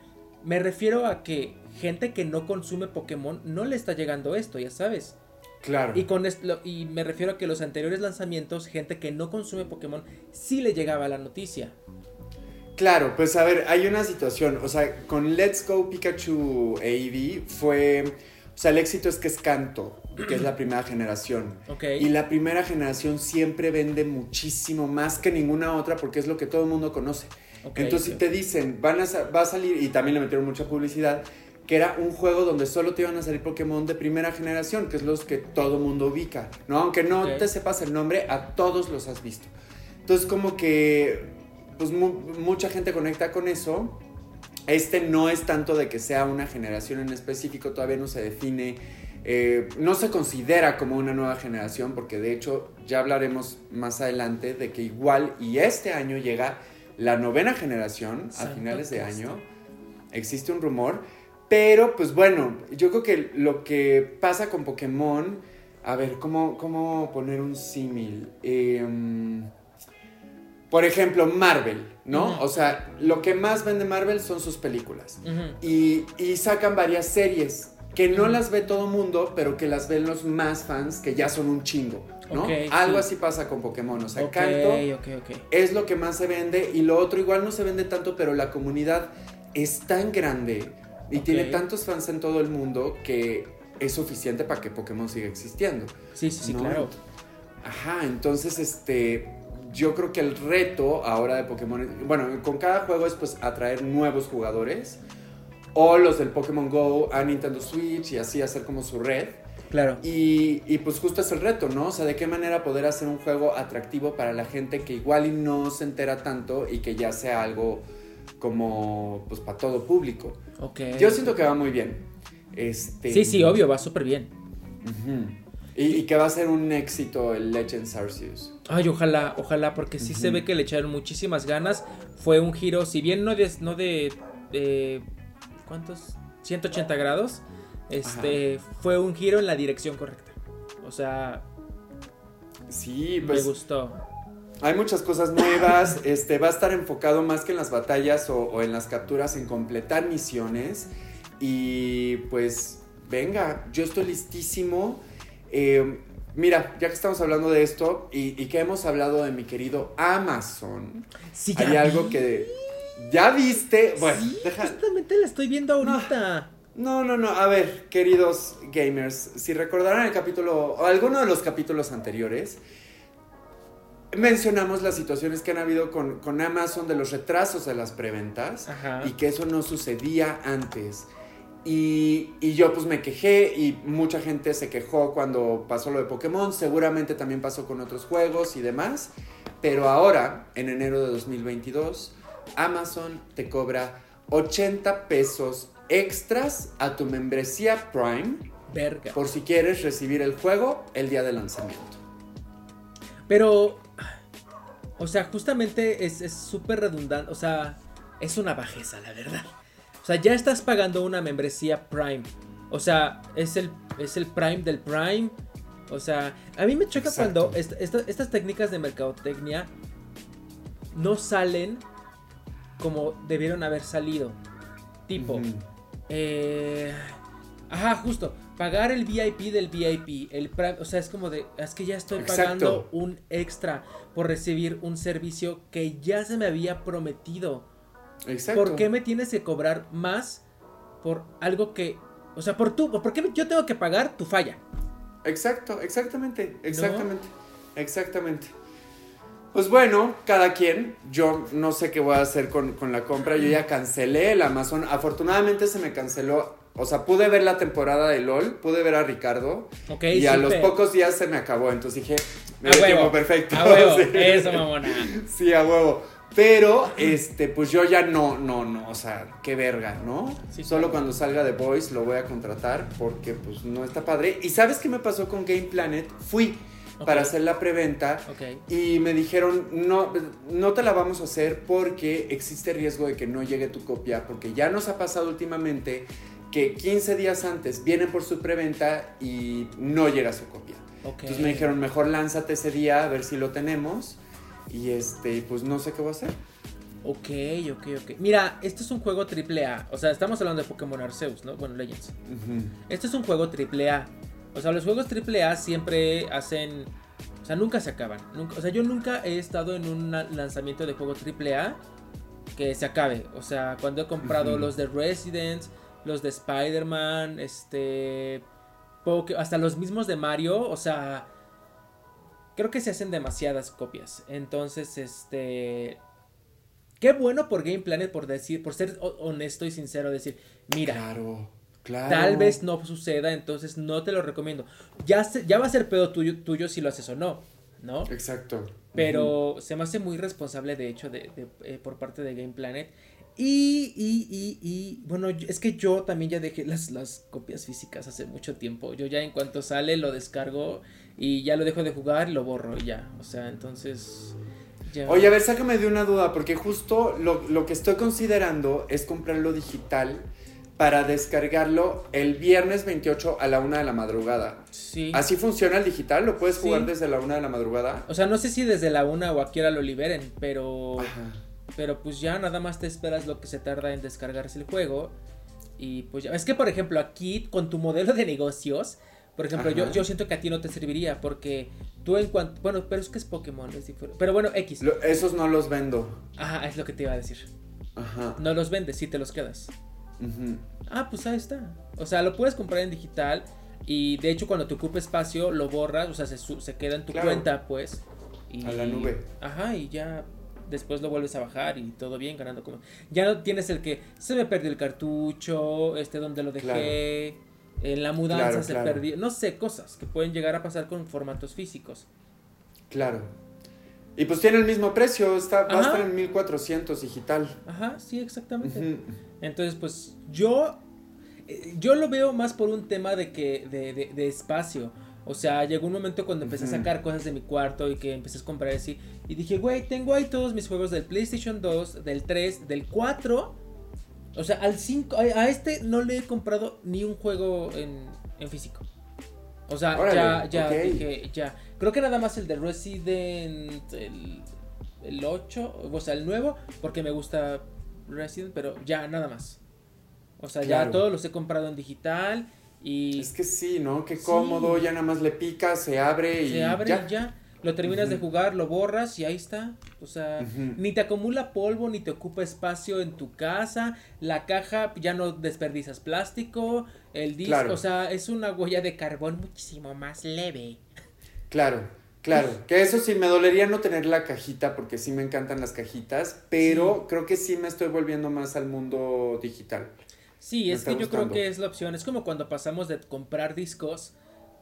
me refiero a que gente que no consume Pokémon no le está llegando esto, ya sabes. Claro. Y, con esto, y me refiero a que los anteriores lanzamientos, gente que no consume Pokémon, sí le llegaba la noticia. Claro, pues a ver, hay una situación, o sea, con Let's Go Pikachu AV fue, o sea, el éxito es que es Canto, que es la primera generación. Okay. Y la primera generación siempre vende muchísimo más que ninguna otra porque es lo que todo el mundo conoce. Entonces, si te dicen, van a, va a salir, y también le metieron mucha publicidad, que era un juego donde solo te iban a salir Pokémon de primera generación, que es los que todo mundo ubica, ¿no? Aunque no te sepas el nombre, a todos los has visto. Entonces, como que, pues mucha gente conecta con eso. Este no es tanto de que sea una generación en específico, todavía no se define, eh, no se considera como una nueva generación, porque de hecho ya hablaremos más adelante de que igual y este año llega la novena generación a finales de año. Existe un rumor pero, pues bueno, yo creo que lo que pasa con Pokémon, a ver, ¿cómo, cómo poner un símil? Em, por ejemplo, Marvel, ¿no? O sea, lo que más vende Marvel son sus películas. y, sacan varias series que no las ve todo mundo, pero que las ven los más fans, que ya son un chingo, ¿no? Algo así pasa con Pokémon. O sea, Canto es lo que más se vende y lo otro igual no se vende tanto, pero la comunidad es tan grande y tiene tantos fans en todo el mundo que es suficiente para que Pokémon siga existiendo. Sí, sí, sí, claro. Ajá, entonces este yo creo que el reto ahora de Pokémon, bueno, con cada juego es pues atraer nuevos jugadores o los del Pokémon Go a Nintendo Switch y así hacer como su red. Claro. Y, y, pues justo es el reto, ¿no? O sea, de qué manera poder hacer un juego atractivo para la gente que igual y no se entera tanto y que ya sea algo como pues para todo público. Yo siento que va muy bien. Este... Sí, sí, obvio, va súper bien. y, que va a ser un éxito el Legends Arceus. Ay, ojalá, ojalá, porque sí se ve que le echaron muchísimas ganas. Fue un giro, si bien no de, no de, ¿cuántos? 180 grados. Este, fue un giro en la dirección correcta. O sea, sí, pues, me gustó. Hay muchas cosas nuevas, este, va a estar enfocado más que en las batallas o, en las capturas, en completar misiones. Y pues, venga, yo estoy listísimo. Em, mira, ya que estamos hablando de esto y, que hemos hablado de mi querido Amazon, sí, hay algo que... ¿Ya viste? Bueno, sí, justamente la estoy viendo ahorita. No, no, no. A ver, queridos gamers, si recordarán el capítulo, o alguno de los capítulos anteriores, mencionamos las situaciones que han habido con, Amazon de los retrasos de las preventas y que eso no sucedía antes. Y, yo pues me quejé y mucha gente se quejó cuando pasó lo de Pokémon, seguramente también pasó con otros juegos y demás, pero ahora, en enero de 2022, Amazon te cobra 80 pesos extras a tu membresía Prime Verga. por si quieres recibir el juego el día de lanzamiento. Pero o sea, justamente es súper redundante. O sea, es una bajeza, la verdad. O sea, ya estás pagando una membresía Prime. O sea, es el, es el Prime del Prime. O sea, a mí me choca cuando estas técnicas de mercadotecnia no salen como debieron haber salido. Tipo, eh, ajá, justo pagar el VIP del VIP, el o sea, es como de, es que ya estoy pagando un extra por recibir un servicio que ya se me había prometido. Exacto. ¿Por qué me tienes que cobrar más por algo que, o sea, por tú, por qué yo tengo que pagar tu falla? Exacto, exactamente, exactamente, exactamente. Pues bueno, cada quien, yo no sé qué voy a hacer con, con la compra, yo ya cancelé el Amazon, afortunadamente se me canceló o sea, pude ver la temporada de LOL, pude ver a Ricardo. y a los pocos días se me acabó. Entonces dije, me a huevo, perfecto. A huevo, eso, mamona. Sí, a huevo. Pero, este, pues yo ya no, no, no, o sea, qué verga, ¿no? Solo cuando salga de Voice lo voy a contratar porque, pues, no está padre. ¿Y sabes qué me pasó con Game Planet? Fui. para hacer la preventa. Y me dijeron, no, no te la vamos a hacer porque existe riesgo de que no llegue tu copia, porque ya nos ha pasado últimamente que 15 días antes vienen por su preventa y no llega su copia. Entonces me dijeron, mejor lánzate ese día a ver si lo tenemos. Y este, pues no sé qué voy a hacer. Ok, ok, ok. Mira, esto es un juego triple A. O sea, estamos hablando de Pokémon Arceus, ¿no? Bueno, Legends. Esto es un juego triple A. O sea, los juegos triple A siempre hacen... O sea, nunca se acaban. Nunca, o sea, yo nunca he estado en un lanzamiento de juego triple A que se acabe. O sea, cuando he comprado los de Resident, los de Spider-Man, este... hasta los mismos de Mario, o sea... Creo que se hacen demasiadas copias. Entonces, este Qué bueno por Game Planet por decir, por ser honesto y sincero, decir, mira, claro, claro. tal vez no suceda, entonces no te lo recomiendo. Ya, ya va a ser pedo tuyo, tuyo si lo haces o no, ¿no? Exacto. Pero se me hace muy responsable, de hecho, de, eh, por parte de Game Planet. Y, y, y, y, bueno, es que yo también ya dejé las, las copias físicas hace mucho tiempo. Yo ya en cuanto sale lo descargo y ya lo dejo de jugar lo borro y ya. O sea, entonces... Oye, a ver, sácame de una duda, porque justo lo, que estoy considerando es comprarlo digital para descargarlo el viernes 28 a la una de la madrugada. Sí. ¿Así funciona el digital? ¿Lo puedes jugar desde la una de la madrugada? O sea, no sé si desde la una o aquí ahora lo liberen, pero... Pero pues ya nada más te esperas lo que se tarda en descargarse el juego. Y pues ya... Es que, por ejemplo, aquí con tu modelo de negocios por ejemplo, yo, yo siento que a ti no te serviría porque tú en cuanto... Bueno, pero es que es Pokémon, es diferente. Pero bueno, X. esos no los vendo. Ajá, es lo que te iba a decir. Ajá. No los vendes, sí te los quedas. Ah, pues ahí está. O sea, lo puedes comprar en digital y de hecho cuando te ocupe espacio lo borras, o sea, se, se queda en tu cuenta, pues. Y, a la nube. Ajá, y ya después lo vuelves a bajar y todo bien, ganando como... Ya no tienes el que se me perdió el cartucho, este donde lo dejé en la mudanza se perdió, no sé, cosas que pueden llegar a pasar con formatos físicos. Claro. Y pues tiene el mismo precio, está, va a estar en 1400 digital. Ajá, sí, exactamente. Entonces, pues yo, eh, yo lo veo más por un tema de que, de, de, espacio. O sea, llegó un momento cuando empecé a sacar cosas de mi cuarto y que empecé a comprar así. Y dije, güey, tengo ahí todos mis juegos del PlayStation 2, del 3, del 4 o sea, al 5, a, este no le he comprado ni un juego en, en físico. O sea, ya, ya dije, ya. Creo que nada más el de Resident, el, el 8, o sea, el nuevo, porque me gusta Resident, pero ya, nada más. O sea, ya todos los he comprado en digital y... Es que sí, ¿no? Qué cómodo, ya nada más le pica, se abre y... Se abre ya. y ya. Lo terminas de jugar, lo borras y ahí está. O sea, ni te acumula polvo, ni te ocupa espacio en tu casa. La caja ya no desperdicias plástico. El disco, o sea, es una huella de carbón muchísimo más leve. Claro, claro. que eso sí, me dolería no tener la cajita porque sí me encantan las cajitas, pero creo que sí me estoy volviendo más al mundo digital. Sí, es que yo creo que es la opción. Es como cuando pasamos de comprar discos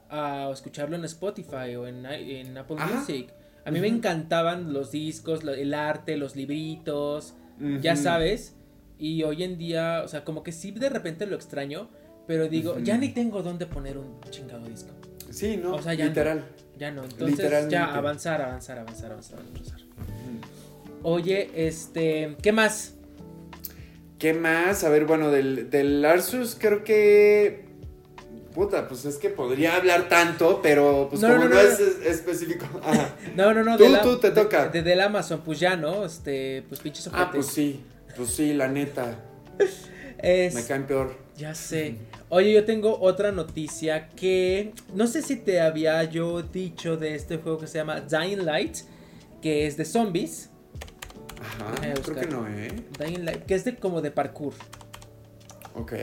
a escucharlo en Spotify o en, en Apple Music. A mí me encantaban los discos, el arte, los libritos, ya sabes. Y hoy en día, o sea, como que sí de repente lo extraño, pero digo, ya ni tengo dónde poner un chingado disco. Sí, no, o sea, ya literal. ya no, entonces ya avanzar, avanzar, avanzar, avanzar, avanzar. Oye, este, ¿qué más? ¿Qué más? A ver, bueno, del, del Arsus creo que Puta, pues es que podría hablar tanto, pero pues como no, es, específico. no, no, no. Tú, tú te toca. De, del Amazon, pues ya, ¿no? Este, pues pinches Ah, pues sí, pues sí, la neta. Me caen peor. Ya sé. Oye, yo tengo otra noticia que no sé si te había yo dicho de este juego que se llama Dying Light, que es de zombies. Ajá, creo que no, ¿eh? Dying Light, que es de como de parkour. Ok.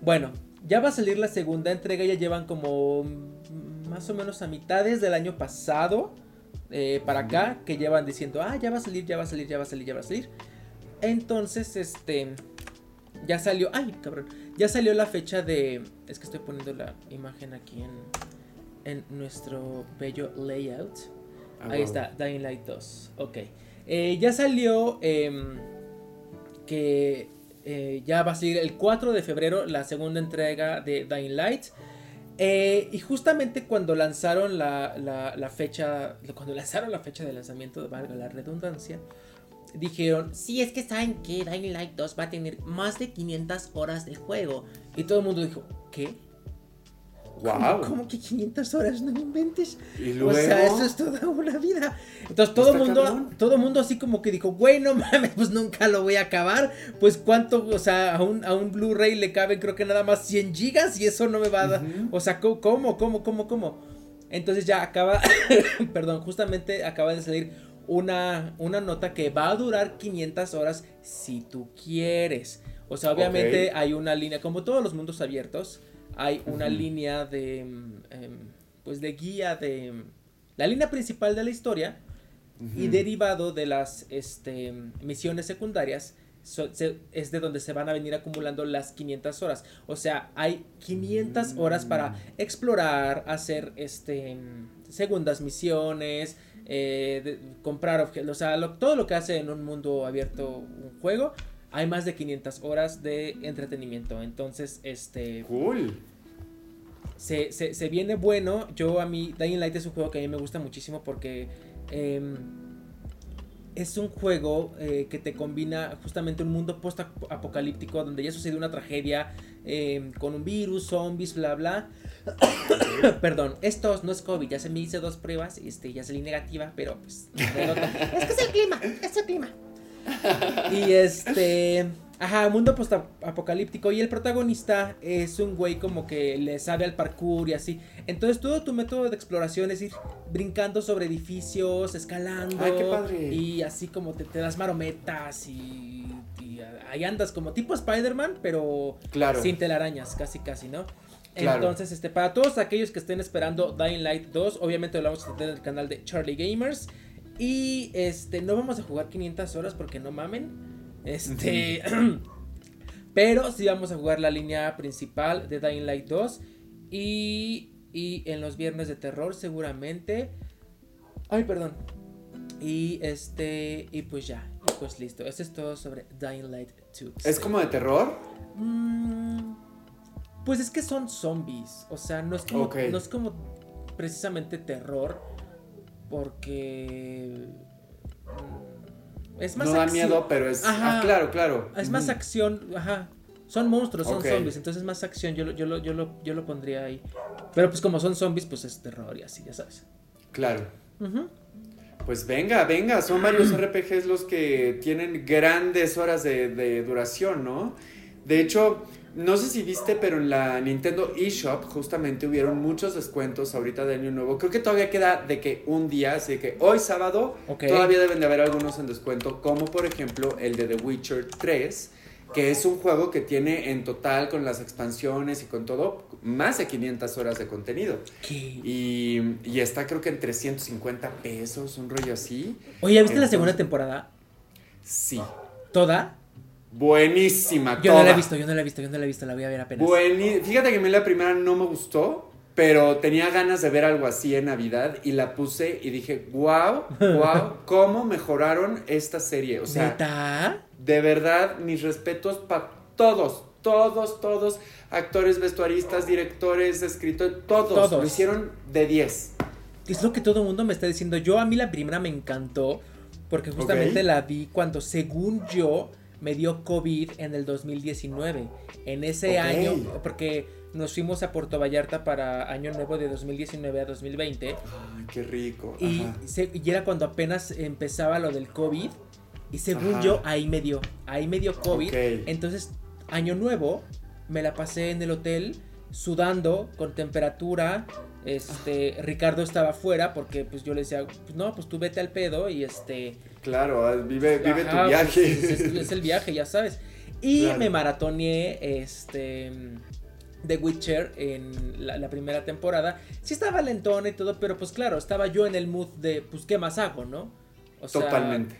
Bueno, ya va a salir la segunda entrega, ya llevan como más o menos a mitades del año pasado eh, para acá, que llevan diciendo, ah, ya va a salir, ya va a salir, ya va a salir, ya va a salir. Entonces, este, ya salió, ay, cabrón, ya salió la fecha de, es que estoy poniendo la imagen aquí en, en nuestro bello layout. Ah, Ahí está, Dying Light 2, ok. Eh, ya salió em, que eh, ya va a salir el 4 de febrero la segunda entrega de Dying Light. Eh, y justamente cuando lanzaron la, la, fecha, cuando lanzaron la fecha de lanzamiento, valga la redundancia, dijeron, sí, es que saben que Dying Light 2 va a tener más de 500 horas de juego. Y todo el mundo dijo, ¿qué? Wow. ¿Cómo, que 500 horas? No inventes. O sea, eso es toda una vida. Entonces todo el mundo, todo mundo así como que dijo, bueno, mames, pues nunca lo voy a acabar. Pues cuánto, o sea, a un, a un Blu-ray le caben creo que nada más 100 gigas y eso no me va a dar. O sea, ¿cómo, cómo, cómo, cómo? Entonces ya acaba, perdón, justamente acaba de salir una, una nota que va a durar 500 horas si tú quieres. O sea, obviamente hay una línea, como todos los mundos abiertos, hay una línea de, mm, em, pues de guía de, la línea principal de la historia y derivado de las este, misiones secundarias es de donde se van a venir acumulando las 500 horas. O sea, hay 500 horas para mm. explorar, hacer este, segundas misiones, eh, comprar objetos, o sea, todo lo que hace en un mundo abierto un juego, hay más de 500 horas de entretenimiento. Entonces, este... Cool. Se, se, viene bueno. Yo a mí, Dying Light es un juego que a mí me gusta muchísimo porque... Em, es un juego eh, que te combina justamente un mundo post-apocalíptico donde ya sucedió una tragedia em, con un virus, zombies, bla, bla. Perdón, esto no es COVID, ya se me hice dos pruebas, este, ya salí negativa, pero pues... es que es el clima, es el clima. Y este... Ajá, mundo post-apocalíptico y el protagonista es un güey como que le sabe al parkour y así. Entonces todo tu método de exploración es ir brincando sobre edificios, escalando. Ay, qué padre. Y así como te, das marometas y, ahí andas como tipo Spider-Man, pero sin telarañas, casi casi, ¿no? Entonces, este, para todos aquellos que estén esperando Dying Light 2, obviamente lo vamos a tener en el canal de Charlie Gamers. Y este, no vamos a jugar 500 horas porque no mamen. Este. pero sí vamos a jugar la línea principal de Dying Light 2. Y, y en los viernes de terror, seguramente. Ay, perdón. Y este. Y pues ya. Y pues listo. Eso es todo sobre Dying Light 2. ¿Es como de terror? Mm, pues es que son zombies. O sea, no es como. No es como precisamente terror. Porque. Es más no da miedo, pero es. ah, claro, claro. Es más acción, ajá. Son monstruos, son zombies, entonces es más acción. Yo, yo, lo, yo, lo, yo lo pondría ahí. Pero pues como son zombies, pues es terror y así, ya sabes. Claro. Pues venga, venga, son varios RPGs los que tienen grandes horas de, de duración, ¿no? De hecho, no sé si viste, pero en la Nintendo eShop justamente hubieron muchos descuentos ahorita de Año Nuevo. Creo que todavía queda de que un día, así que hoy sábado todavía deben de haber algunos en descuento, como por ejemplo el de The Witcher 3, que es un juego que tiene en total con las expansiones y con todo más de 500 horas de contenido. Y, y, está creo que en 350 pesos, un rollo así. Oye, ¿ya viste la segunda temporada? Sí. ¿Toda? Buenísima. Yo no la he visto, yo no la he visto, yo no la he visto, la voy a ver apenas. Fíjate que a mí la primera no me gustó, pero tenía ganas de ver algo así en Navidad y la puse y dije, wow, wow, cómo mejoraron esta serie. O sea, de verdad, mis respetos para todos, todos, todos, actores, vestuaristas, directores, escritores, todos, lo hicieron de 10. Es lo que todo el mundo me está diciendo. Yo a mí la primera me encantó porque justamente la vi cuando, según yo, me dio COVID en el 2019. En ese año, porque nos fuimos a Puerto Vallarta para Año Nuevo de 2019 a 2020. Ay, qué rico. Y, era cuando apenas empezaba lo del COVID. Y según yo, ahí me dio. Ahí me dio COVID. Entonces, Año Nuevo, me la pasé en el hotel sudando con temperatura. Este, Ricardo estaba afuera porque pues yo le decía, pues no, pues tú vete al pedo y este Claro, ah, vive, vive tu pues, viaje. es, el viaje, ya sabes. Y me maratoneé este The Witcher en la, primera temporada. Sí estaba lentón y todo, pero pues claro, estaba yo en el mood de, pues, ¿qué más hago, no? O sea, Totalmente.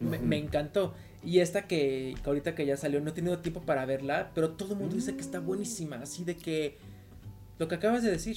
Me, encantó. Y esta que, ahorita que ya salió, no he tenido tiempo para verla, pero todo el mundo dice que está buenísima. Así de que, lo que acabas de decir.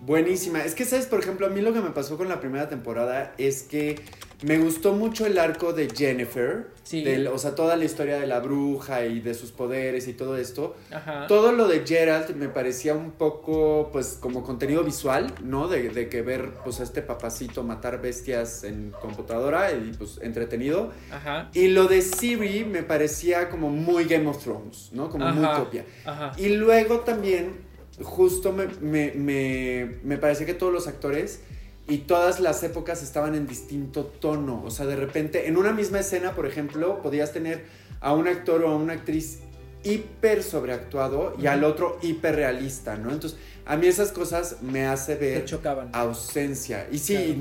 Buenísima. Es que, ¿sabes? Por ejemplo, a mí lo que me pasó con la primera temporada es que Me gustó mucho el arco de Jennifer. Sí. o sea, toda la historia de la bruja y de sus poderes y todo esto. Ajá. Todo lo de Gerald me parecía un poco, pues, como contenido visual, ¿no? De, de que ver, pues, a este papacito matar bestias en computadora y, pues, entretenido. Ajá. Y lo de Siri me parecía como muy Game of Thrones, ¿no? Como muy copia. Ajá. Y luego también, justo me, me, me, me parecía que todos los actores y todas las épocas estaban en distinto tono. O sea, de repente, en una misma escena, por ejemplo, podías tener a un actor o a una actriz hiper sobreactuado y al otro hiper realista, ¿no? Entonces, a mí esas cosas me hace ver chocaban. ausencia. Y sí,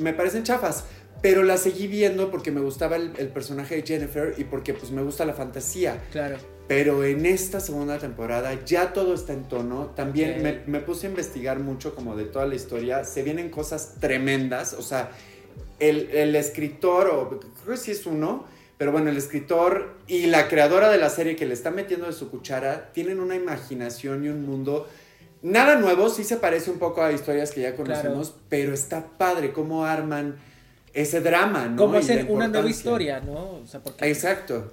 me parecen chafas, pero la seguí viendo porque me gustaba el, el, personaje de Jennifer y porque pues me gusta la fantasía. Claro. Pero en esta segunda temporada ya todo está en tono. También me, puse a investigar mucho como de toda la historia. Se vienen cosas tremendas. O sea, el, escritor, o creo que sí es uno, pero bueno, el escritor y la creadora de la serie que le está metiendo de su cuchara tienen una imaginación y un mundo. Nada nuevo, sí se parece un poco a historias que ya conocemos, pero está padre cómo arman ese drama, ¿no? Como hacer una nueva historia, ¿no? O sea, porque... Exacto.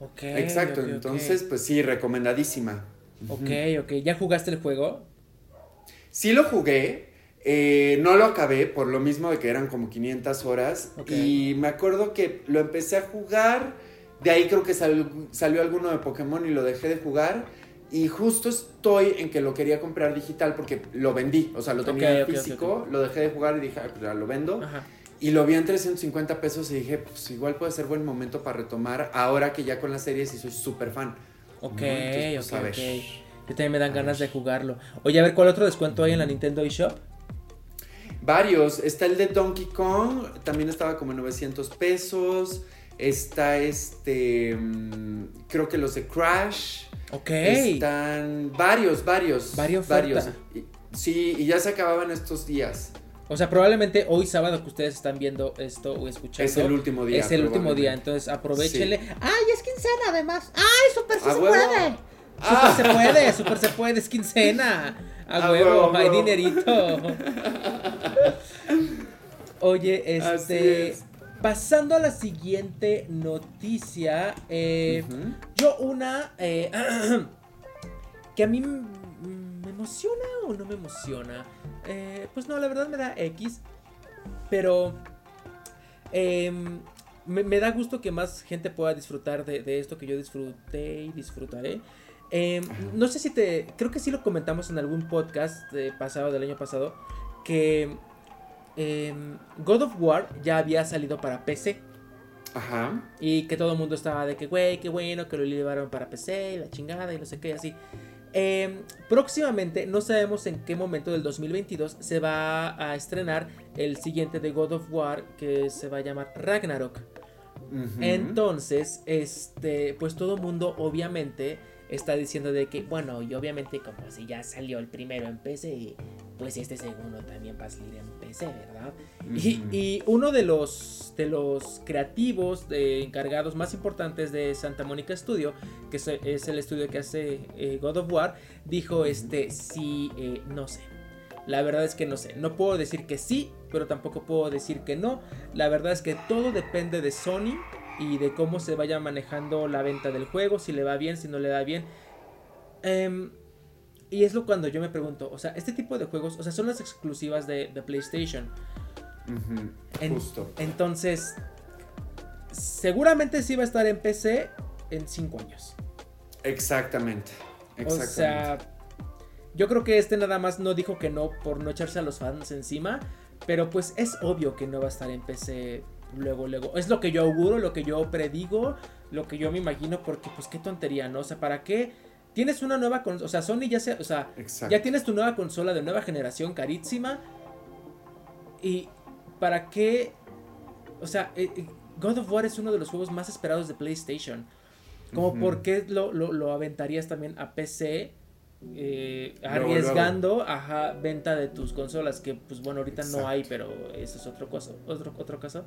Ok. Exacto, entonces pues sí, recomendadísima. Ok, ok. ¿Ya jugaste el juego? Sí lo jugué, eh, no lo acabé por lo mismo de que eran como 500 horas y me acuerdo que lo empecé a jugar, de ahí creo que salió alguno de Pokémon y lo dejé de jugar y justo estoy en que lo quería comprar digital porque lo vendí, o sea, lo tenía físico, lo dejé de jugar y dije, ah, pues ya lo vendo. Ajá. Y lo vi en 350 pesos y dije, pues igual puede ser buen momento para retomar ahora que ya con las series y soy súper fan. Ok, pues, ok, ok. Yo también me dan ganas de jugarlo. Oye, a ver, ¿cuál otro descuento hay en la Nintendo eShop? Varios. Está el de Donkey Kong, también estaba como en 900 pesos. Está este, mm, creo que los de Crash. Ok. Están varios, varios. Varios. Varios. Sí, y ya se acababan estos días. O sea, probablemente hoy sábado que ustedes están viendo esto o escuchando. Es el último día. Es el último día, entonces aprovechenle. ¡Ay, es quincena además! ¡Ay, súper se puede! ¡Súper se puede! ¡Súper se puede! ¡Es quincena! A, huevo, hay dinerito. Oye, este. Pasando a la siguiente noticia. Eh, yo una. Eh, que a mí me emociona o no me emociona. Eh, pues no, la verdad me da X. Pero em, me, da gusto que más gente pueda disfrutar de, esto que yo disfruté y disfrutaré. Em, no sé si te. Creo que sí lo comentamos en algún podcast de pasado, del año pasado. Que em, God of War ya había salido para PC. Ajá. Y que todo el mundo estaba de que, güey, qué bueno que lo llevaron para PC y la chingada y no sé qué, así. Em, próximamente, no sabemos en qué momento del 2022 se va a estrenar el siguiente de God of War que se va a llamar Ragnarok. Entonces, este, pues todo mundo obviamente está diciendo de que, bueno, y obviamente como si ya salió el primero en PC, pues este segundo también va a salir en PC, ¿verdad? y, uno de los, de los creativos de encargados más importantes de Santa Mónica Studio, que es, el estudio que hace eh, God of War, dijo, este, sí, eh, no sé. La verdad es que no sé. No puedo decir que sí, pero tampoco puedo decir que no. La verdad es que todo depende de Sony y de cómo se vaya manejando la venta del juego, si le va bien, si no le va bien. Eh, y es lo cuando yo me pregunto, o sea, este tipo de juegos, o sea, son las exclusivas de, PlayStation. Justo. Entonces, seguramente sí va a estar en PC en 5 años. Exactamente. Exactamente. O sea, yo creo que este nada más no dijo que no por no echarse a los fans encima, pero pues es obvio que no va a estar en PC luego, luego. Es lo que yo auguro, lo que yo predigo, lo que yo me imagino, porque pues qué tontería, ¿no? O sea, ¿para qué? Tienes una nueva consola, o sea, Sony ya se, o sea, ya tienes tu nueva consola de nueva generación carísima. Y para qué, o sea, eh, eh, God of War es uno de los juegos más esperados de PlayStation. Como por qué lo, aventarías también a PC, eh, arriesgando a venta de tus consolas, que pues bueno, ahorita no hay, pero eso es otro caso, otro, otro caso.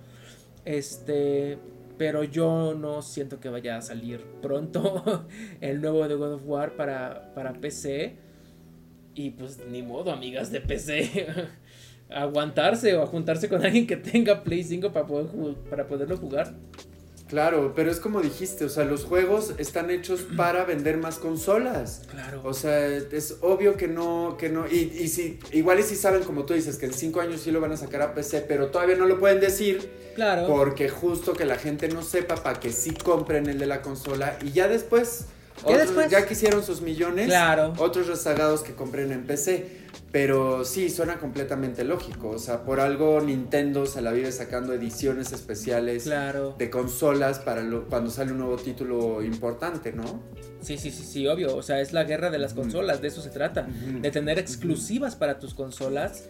Este, pero yo no siento que vaya a salir pronto el nuevo de God of War para, para PC. Y pues ni modo, amigas de PC. aguantarse o juntarse con alguien que tenga Play 5 para, poder, para poderlo jugar. Claro, pero es como dijiste, o sea, los juegos están hechos para vender más consolas. Claro. O sea, es obvio que no, que no. Y, y si, igual y si saben, como tú dices, que en cinco años sí lo van a sacar a PC, pero todavía no lo pueden decir. Claro. Porque justo que la gente no sepa para que sí compren el de la consola y ya después. ¿Qué después? Ya quisieron sus millones. Claro. Otros rezagados que compren en PC. Pero sí, suena completamente lógico. O sea, por algo Nintendo se la vive sacando ediciones especiales Claro. de consolas para lo- cuando sale un nuevo título importante, ¿no? Sí, sí, sí, sí, obvio. O sea, es la guerra de las consolas, de eso se trata. De tener exclusivas para tus consolas.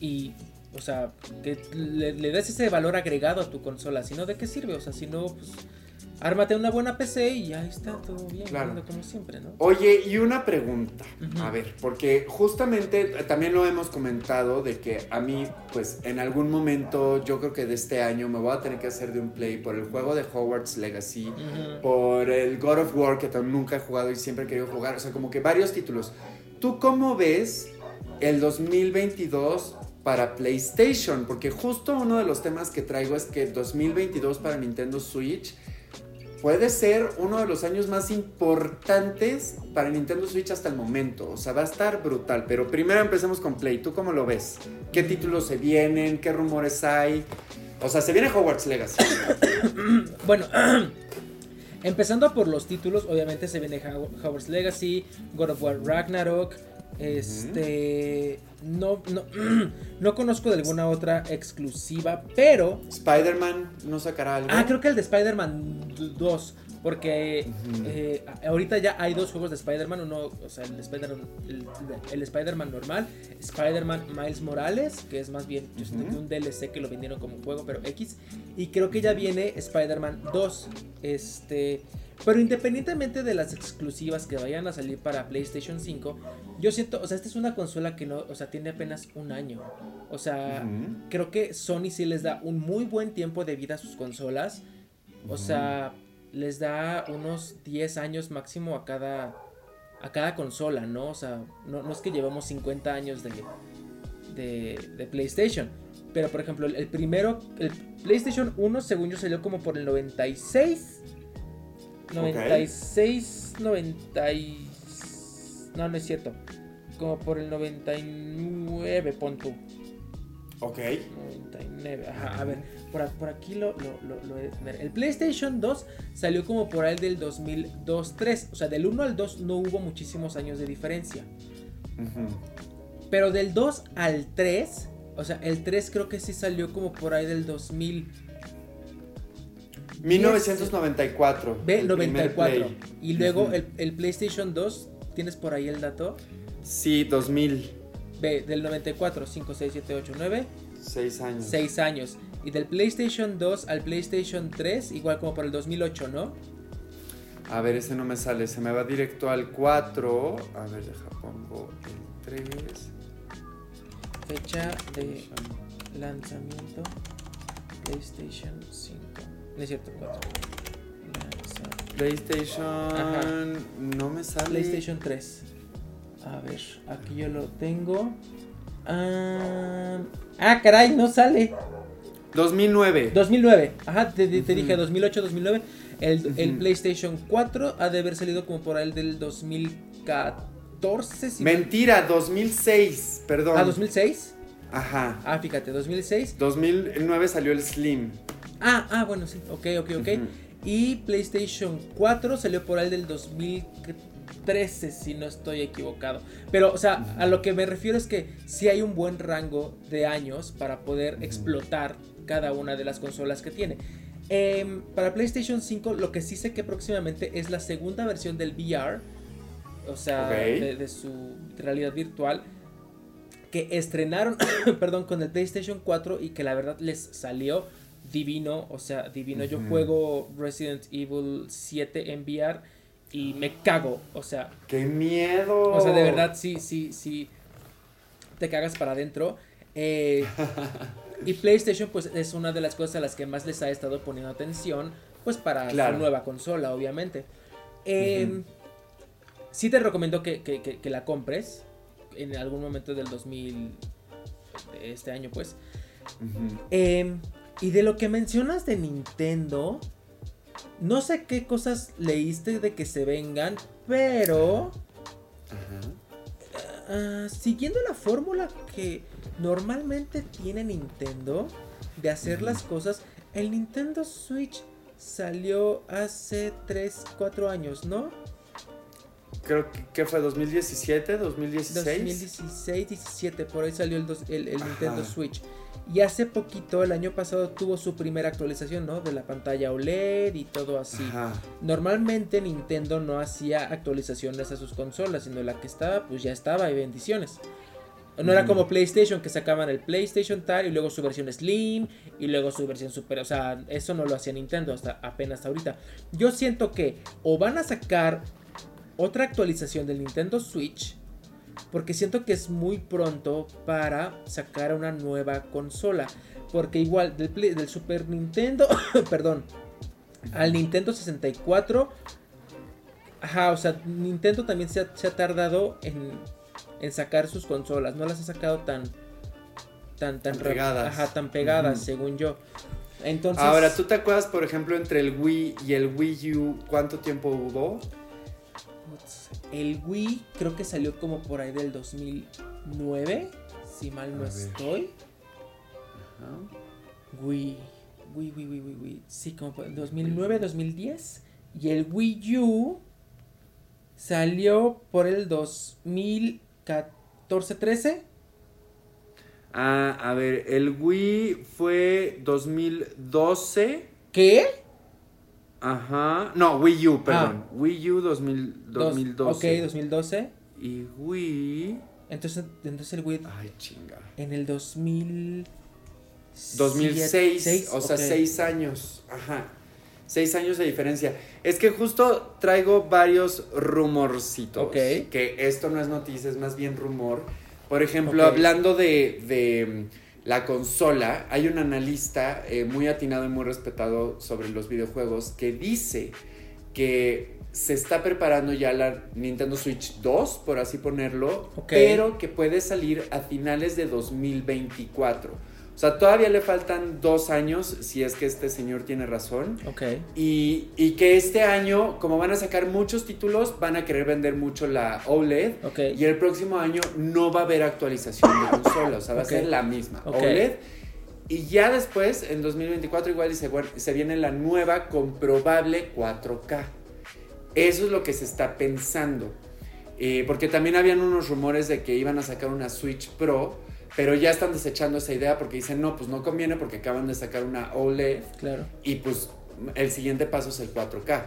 Y, o sea, que le, le des ese valor agregado a tu consola. Si no, ¿de qué sirve? O sea, si no, pues. Ármate una buena PC y ya está todo bien, Claro. como siempre, ¿no? Oye, y una pregunta. Ujú. A ver, porque justamente también lo hemos comentado de que a mí, pues en algún momento, yo creo que de este año me voy a tener que hacer de un play por el juego de Hogwarts Legacy, Ujú. por el God of War que nunca he jugado y siempre he querido jugar. O sea, como que varios títulos. ¿Tú cómo ves el 2022 para PlayStation? Porque justo uno de los temas que traigo es que 2022 para Nintendo Switch puede ser uno de los años más importantes para Nintendo Switch hasta el momento. O sea, va a estar brutal. Pero primero empecemos con Play. ¿Tú cómo lo ves? ¿Qué títulos se vienen? ¿Qué rumores hay? O sea, se viene Hogwarts Legacy. Bueno, empezando por los títulos, obviamente se viene Hogwarts Legacy, God of War Ragnarok. Este. No, no, no conozco de alguna otra exclusiva, pero. Spider-Man no sacará algo. Ah, creo que el de Spider-Man 2. Porque eh, ahorita ya hay dos juegos de Spider-Man. Uno, o sea, el, Spider el, el Spider-Man normal, Spider-Man Miles Morales, que es más bien yo siento Ujú. que un DLC que lo vendieron como juego, pero X. Y creo que ya viene Spider-Man 2. Este. Pero independientemente de las exclusivas que vayan a salir para PlayStation 5, yo siento, o sea, esta es una consola que no, o sea, tiene apenas un año. O sea, creo que Sony sí les da un muy buen tiempo de vida a sus consolas. O sea, les da unos 10 años máximo a cada a cada consola, ¿no? O sea, no, no es que llevamos 50 años de, de, de PlayStation. Pero, por ejemplo, el, el primero, el PlayStation 1, según yo, salió como por el 96. 96, 90 y... No, no es cierto. Como por el 99, pon tú. Ok. 99, ajá, a ver, por, por aquí lo, lo, lo, lo. El PlayStation 2 salió como por ahí del 2002-3, o sea, del 1 al 2 no hubo muchísimos años de diferencia. Ujú. Pero del 2 al 3, o sea, el 3 creo que sí salió como por ahí del 2000, 1994. B, el primer 94. Play. Y luego Ujú. el, el PlayStation 2, ¿tienes por ahí el dato? Sí, 2000. B, del 94, 5, 6, 7, 8, 9, Seis años. 6 años. Y del PlayStation 2 al PlayStation 3, igual como por el 2008, ¿no? A ver, ese no me sale. Se me va directo al 4. A ver, deja, pongo el 3. Fecha de lanzamiento PlayStation 5. No es cierto, 4. Lanza- PlayStation. Ajá. No me sale. PlayStation 3. A ver, aquí yo lo tengo. Ah, ah, caray, no sale. 2009. 2009. Ajá, te, te- dije 2008, 2009. El, el. PlayStation 4 ha de haber salido como por ahí del 2014. si no- Mentira, 2006. Perdón. Ah, 2006. Ajá. Ah, fíjate, 2006. 2009 salió el Slim. Ah, ah, bueno, sí. Ok, ok, ok. Y PlayStation 4 salió por ahí del 2013, si no estoy equivocado. Pero, o sea, a lo que me refiero es que sí hay un buen rango de años para poder explotar cada una de las consolas que tiene. Em, para PlayStation 5, lo que sí sé que próximamente es la segunda versión del VR, o sea, de su realidad virtual, que estrenaron, perdón, con el PlayStation 4 y que la verdad les salió divino, o sea, divino. Yo juego Resident Evil 7 en VR y me cago, o sea, ¡Qué miedo! o sea, de verdad sí, sí, sí, te cagas para adentro. Eh, y PlayStation pues es una de las cosas a las que más les ha estado poniendo atención, pues para Claro. su nueva consola, obviamente. Eh, Ujú. Sí te recomiendo que, que- que- que la compres en algún momento del 2000, este año, pues. Em, y de lo que mencionas de Nintendo, no sé qué cosas leíste de que se vengan, pero... Ah, siguiendo la fórmula que normalmente tiene Nintendo de hacer las cosas, el Nintendo Switch salió hace 3, 4 años, ¿no? Creo que, fue 2017, 2016. 2016, 17, por ahí salió el, el, Nintendo Switch. Y hace poquito, el año pasado, tuvo su primera actualización, ¿no? De la pantalla OLED y todo así. Normalmente Nintendo no hacía actualizaciones a sus consolas, sino la que estaba, pues ya estaba, y bendiciones. No era como PlayStation que sacaban el PlayStation tal y luego su versión Slim y luego su versión Super. O sea, eso no lo hacía Nintendo hasta apenas ahorita. Yo siento que o van a sacar otra actualización del Nintendo Switch. Porque siento que es muy pronto para sacar una nueva consola. Porque igual del, del Super Nintendo, perdón, al Nintendo 64. Ajá, o sea, Nintendo también se ha tardado en en sacar sus consolas. No las ha sacado tan tan tan, pegadas, ajá, tan pegadas, según yo. Entonces, ahora, ¿tú te acuerdas, por ejemplo, entre el Wii y el Wii U, cuánto tiempo hubo? El Wii creo que salió como por ahí del 2009, si mal no estoy. Ajá. Wii, Wii, Wii, Wii, Wii, Wii. Sí, como 2009, 2010. Y el Wii U salió por el 2000 14, 13. Ah, a ver, el Wii fue 2012. ¿Qué? Ajá. No, Wii U, perdón. Ah. Wii U 2012. ok, 2012. Y Wii. Entonces, entonces el Wii. Ay, chinga. En el 2000. 2006. o sea, 6 años. Ajá. Seis años de diferencia. Es que justo traigo varios rumorcitos. Que esto no es noticia, es más bien rumor. Por ejemplo, hablando de, mm, la consola, hay un analista eh, muy atinado y muy respetado sobre los videojuegos que dice que se está preparando ya la Nintendo Switch 2, por así ponerlo, pero que puede salir a finales de 2024. O sea, todavía le faltan dos años, si es que este señor tiene razón. Ok. Y, y, que este año, como van a sacar muchos títulos, van a querer vender mucho la OLED. Ok. Y el próximo año no va a haber actualización de consola, o sea, va a ser la misma. OLED. Y ya después, en 2024, igual se, se viene la nueva comprobable 4K. Eso es lo que se está pensando. Eh, porque también habían unos rumores de que iban a sacar una Switch Pro pero ya están desechando esa idea porque dicen, no, pues no conviene porque acaban de sacar una OLED. Claro. Y pues el siguiente paso es el 4K.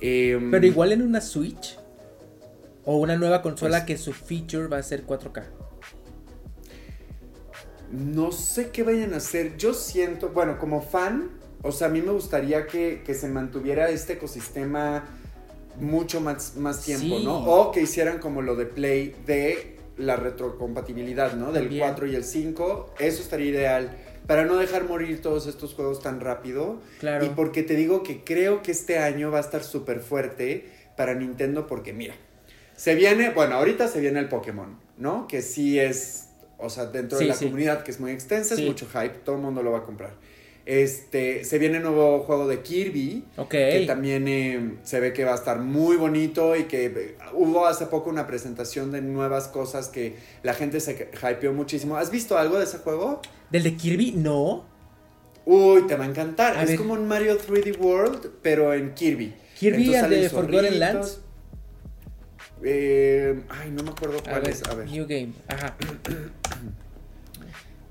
Em, pero igual en una Switch o una nueva consola pues que su feature va a ser 4K. No sé qué vayan a hacer. Yo siento, bueno, como fan, o sea, a mí me gustaría que, se mantuviera este ecosistema mucho más, más tiempo, ¿no? O que hicieran como lo de Play de la retrocompatibilidad, ¿no? Del 4 y el 5, eso estaría ideal para no dejar morir todos estos juegos tan rápido. Claro. Y porque te digo que creo que este año va a estar súper fuerte para Nintendo porque mira, se viene, bueno, ahorita se viene el Pokémon, ¿no? Que sí es, o sea, dentro de la comunidad que es muy extensa, es mucho hype, todo el mundo lo va a comprar. Este, se viene nuevo juego de Kirby. Que también eh, se ve que va a estar muy bonito y que eh, hubo hace poco una presentación de nuevas cosas que la gente se hypeó muchísimo. ¿Has visto algo de ese juego? ¿Del de Kirby? No. Uy, te va a encantar. es como un Mario 3D World, pero en Kirby. Kirby the Forgotten Lands. Eh, ay, no me acuerdo cuál es. A ver. New Game. Ajá.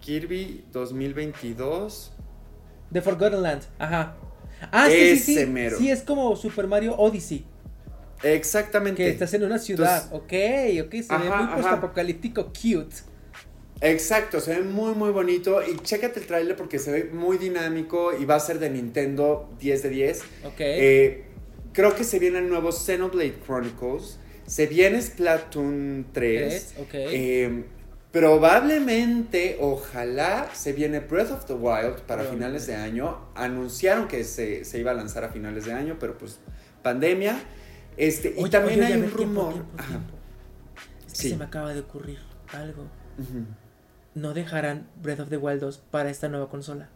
Kirby 2022. The Forgotten Land, ajá. Ah, sí, sí, sí. Sí, es como Super Mario Odyssey. Exactamente. Que estás en una ciudad. ok, ok, se ve muy post-apocalíptico, cute. Exacto, se ve muy muy bonito y chécate el trailer porque se ve muy dinámico y va a ser de Nintendo 10 de 10. Ok. Eh, creo que se viene el nuevo Xenoblade Chronicles, se viene Splatoon 3. 3 ok. Eh, Probablemente, ojalá, se viene Breath of the Wild para finales de año. Anunciaron que se, iba a lanzar a finales de año, pero pues pandemia. Este, y también hay un rumor. Es que se me acaba de ocurrir algo. no dejarán Breath of the Wild 2 para esta nueva consola.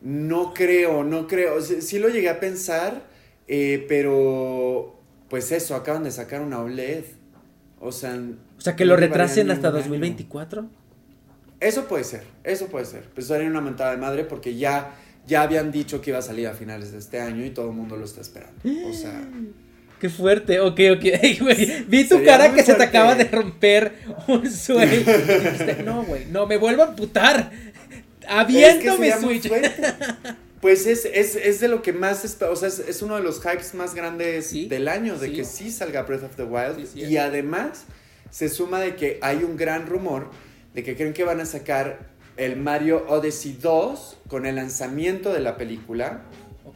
No creo, no creo. Sí, lo llegué a pensar, eh, pero pues eso, acaban de sacar una OLED. O sea, o sea que lo retrasen hasta 2024. Eso puede ser, eso puede ser. Pues sería una mentada de madre porque ya, ya habían dicho que iba a salir a finales de este año y todo el mundo lo está esperando. O sea. Qué fuerte, ok, ok. vi tu cara que se te acaba de romper un sueño. no, güey, no, me vuelvo a putar. Aviéntome Switch. Pues es, es, es, de lo que más, o sea, es, uno de los hypes más grandes del año, de que sí salga Breath of the Wild. y además se suma de que hay un gran rumor de que creen que van a sacar el Mario Odyssey 2 con el lanzamiento de la película.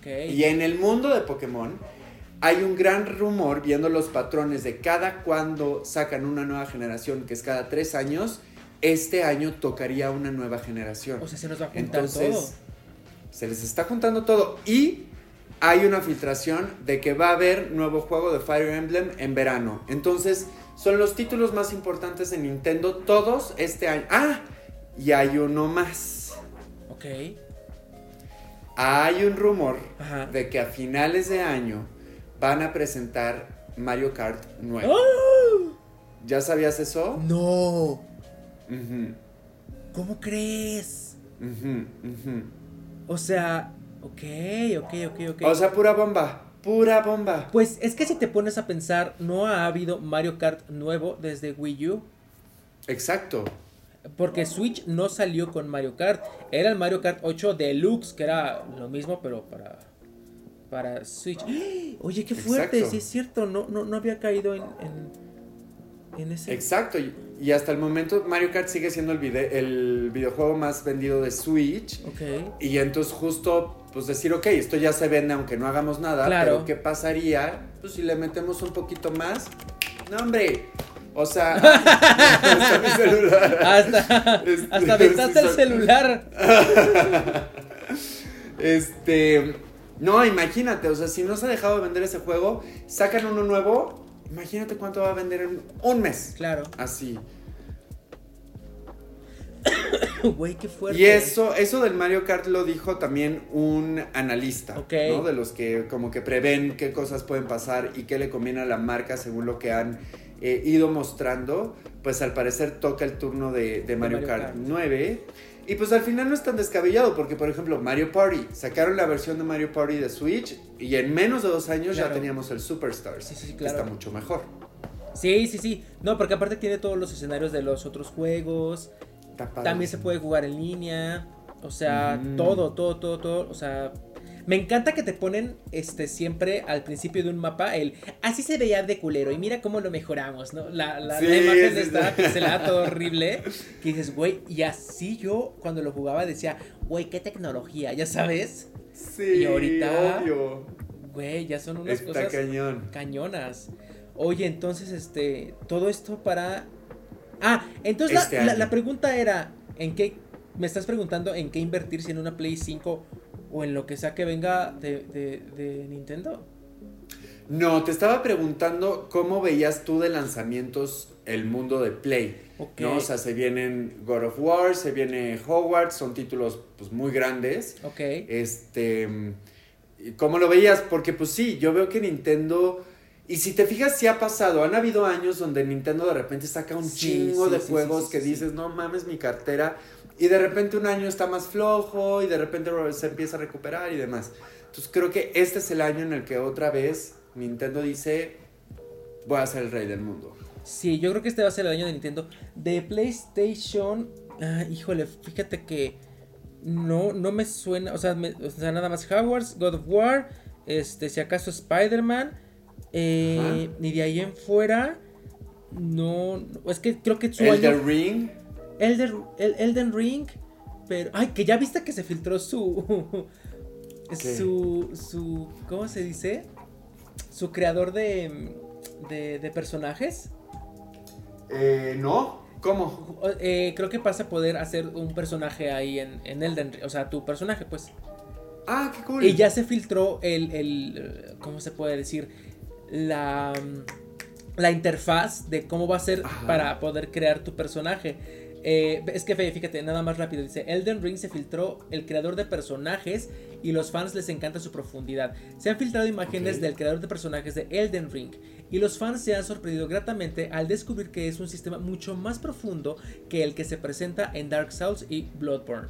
Y en el mundo de Pokémon hay un gran rumor, viendo los patrones de cada cuando sacan una nueva generación, que es cada tres años, este año tocaría una nueva generación. O sea, se nos va a juntar Entonces, se les está juntando todo y hay una filtración de que va a haber nuevo juego de Fire Emblem en verano. Entonces, son los títulos más importantes de Nintendo todos este año. Ah, y hay uno más. Ok. Hay un rumor de que a finales de año van a presentar Mario Kart 9. ¡Oh! ¿Ya sabías eso? No. ¿Cómo crees? O sea, ok, ok, ok, ok. O sea, pura bomba. Pura bomba. Pues es que si te pones a pensar, no ha habido Mario Kart nuevo desde Wii U. Exacto. Porque Switch no salió con Mario Kart. Era el Mario Kart 8 Deluxe, que era lo mismo, pero para, para Switch. Oye, qué fuerte, sí es cierto. No, no, no había caído en, en, ese. Exacto. Y, hasta el momento Mario Kart sigue siendo el, el videojuego más vendido de Switch. Ok. Y entonces justo pues decir, ok, esto ya se vende aunque no hagamos nada, pero ¿qué pasaría pues si le metemos un poquito más? No, hombre, o sea, hasta mi celular. Hasta, este, hasta aventaste el celular. este, no, imagínate, o sea, si no se ha dejado de vender ese juego, sacan uno nuevo, imagínate cuánto va a vender en un mes. Claro. Así. Güey, qué fuerte. Y eso, eso del Mario Kart lo dijo también un analista, ¿no? De los que como que prevén qué cosas pueden pasar y qué le conviene a la marca según lo que han eh, ido mostrando. Pues al parecer toca el turno de, Mario, Kart, 9. Y pues al final no es tan descabellado, porque por ejemplo Mario Party, sacaron la versión de Mario Party de Switch y en menos de dos años ya teníamos el Superstars, sí, sí, claro. que está mucho mejor. Sí, sí, sí. No, porque aparte tiene todos los escenarios de los otros juegos. También se puede jugar en línea. O sea, mm. todo, todo, todo, todo. O sea, me encanta que te ponen este siempre al principio de un mapa el así se veía de culero y mira cómo lo mejoramos, ¿no? La, la, imagen de esta pixelada todo horrible. Que dices, güey, y así yo cuando lo jugaba decía, güey, qué tecnología, ya sabes. Sí, y ahorita, obvio. Güey, ya son unas Está cosas cañón. cañonas. Oye, entonces, este, todo esto para Ah, entonces este la, pregunta era, ¿en qué? Me estás preguntando en qué invertir si en una Play 5 o en lo que sea que venga de, Nintendo. No, te estaba preguntando cómo veías tú de lanzamientos el mundo de Play. ¿no? O sea, se vienen God of War, se viene Hogwarts, son títulos pues muy grandes. Ok. Este, ¿cómo lo veías? Porque pues sí, yo veo que Nintendo y si te fijas, sí ha pasado. Han habido años donde Nintendo de repente saca un chingo de juegos que dices, no mames mi cartera. Y de repente un año está más flojo y de repente se empieza a recuperar y demás. Entonces creo que este es el año en el que otra vez Nintendo dice, voy a ser el rey del mundo. Sí, yo creo que este va a ser el año de Nintendo. De PlayStation, ah, híjole, fíjate que no, no me suena, o sea, o sea, nada más Hogwarts, God of War, este, si acaso Spider-Man. Eh, ni de ahí en fuera, no, es que creo que su Elden Ring. Elder, el, Elden Ring, pero, ay, que ya viste que se filtró su, su, su, ¿cómo se dice? Su creador de, de, de personajes. Eh, no. ¿Cómo? Eh, creo que pasa a poder hacer un personaje ahí en, en Elden Ring. O sea, tu personaje, pues. Ah, qué cool. Y ya se filtró el, el ¿cómo se puede decir? la la interfaz de cómo va a ser para poder crear tu personaje. Eh, es que fíjate, nada más rápido. Dice: Elden Ring se filtró el creador de personajes y los fans les encanta su profundidad. Se han filtrado imágenes del creador de personajes de Elden Ring y los fans se han sorprendido gratamente al descubrir que es un sistema mucho más profundo que el que se presenta en Dark Souls y Bloodborne.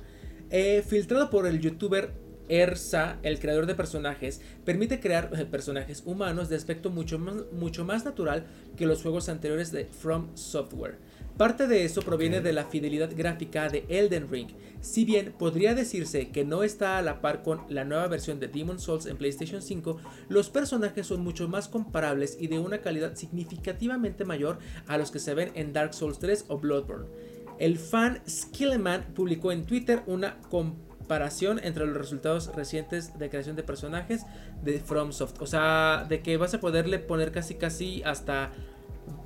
Eh, filtrado por el youtuber Ersa, el creador de personajes, permite crear eh, personajes humanos de aspecto mucho más, mucho más natural que los juegos anteriores de From Software. Parte de eso proviene de la fidelidad gráfica de Elden Ring, si bien podría decirse que no está a la par con la nueva versión de Demon Souls en PlayStation 5, los personajes son mucho más comparables y de una calidad significativamente mayor a los que se ven en Dark Souls 3 o Bloodborne. El fan Skilleman publicó en Twitter una comparación entre los resultados recientes de creación de personajes de FromSoft. O sea, de que vas a poderle poner casi casi hasta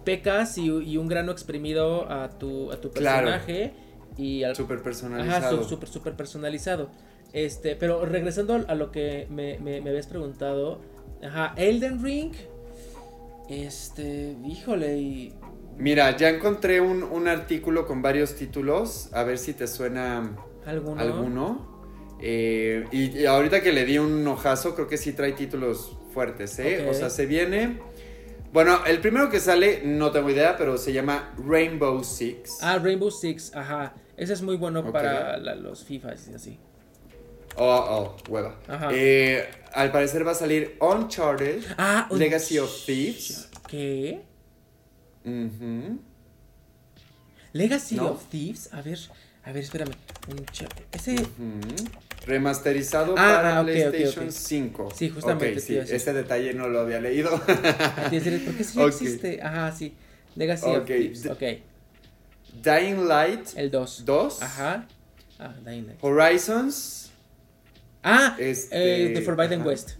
pecas y, un grano exprimido a tu, a tu personaje. Y al, super personalizado. Ajá, super, super personalizado. Este, pero regresando a lo que me, me, habías preguntado. Ajá, Elden Ring. Este, híjole, y Mira, ya encontré un, un, artículo con varios títulos. A ver si te suena alguno. alguno. Eh, y, ahorita que le di un ojazo, creo que sí trae títulos fuertes, ¿eh? O sea, se viene. Bueno, el primero que sale, no tengo idea, pero se llama Rainbow Six. Ah, Rainbow Six, ajá. Ese es muy bueno para los FIFA y así. Oh, oh, hueva. Ajá. Eh, al parecer va a salir Uncharted, ah, Legacy of Thieves. ¿Qué? Legacy of Thieves, a ver, a ver, espérame. Ese. Remasterizado ah, para ah, PlayStation 5. Sí, justamente. sí, ese detalle no lo había leído. ¿Por qué sí existe? Ajá, sí. Legacy of Thieves. Ok. Dying Light. El 2. 2. Ajá. Ah, Dying Light. Horizons. Ah, este... The Forbidden West.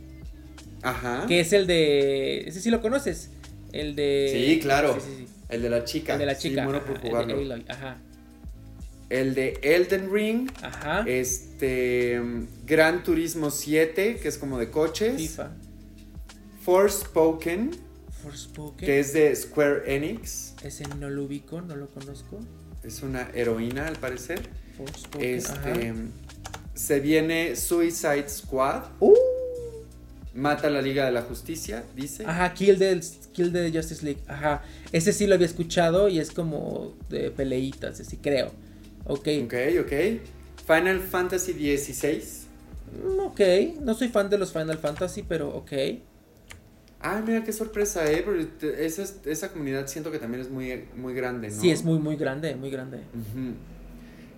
Ajá. Que es el de. Ese sí lo conoces. El de. Sí, claro. El de la chica. El de la chica. Sí, por jugarlo. El de Ajá. El de Elden Ring. Ajá. Este. Gran Turismo 7, que es como de coches. FIFA. Forspoken. Forspoken. Que es de Square Enix. Ese no lo ubico, no lo conozco. Es una heroína, al parecer. Forspoken. Este. Se viene Suicide Squad. Uh. Mata a la Liga de la Justicia, dice. Ajá, Kill the, Kill the Justice League. Ajá. Ese sí lo había escuchado y es como de peleitas, así creo. Ok. Ok, ok. Final Fantasy XVI. Mm, ok, no soy fan de los Final Fantasy, pero ok. Ah, mira qué sorpresa, eh. esa, esa comunidad siento que también es muy, muy grande, ¿no? Sí, es muy, muy grande, muy grande.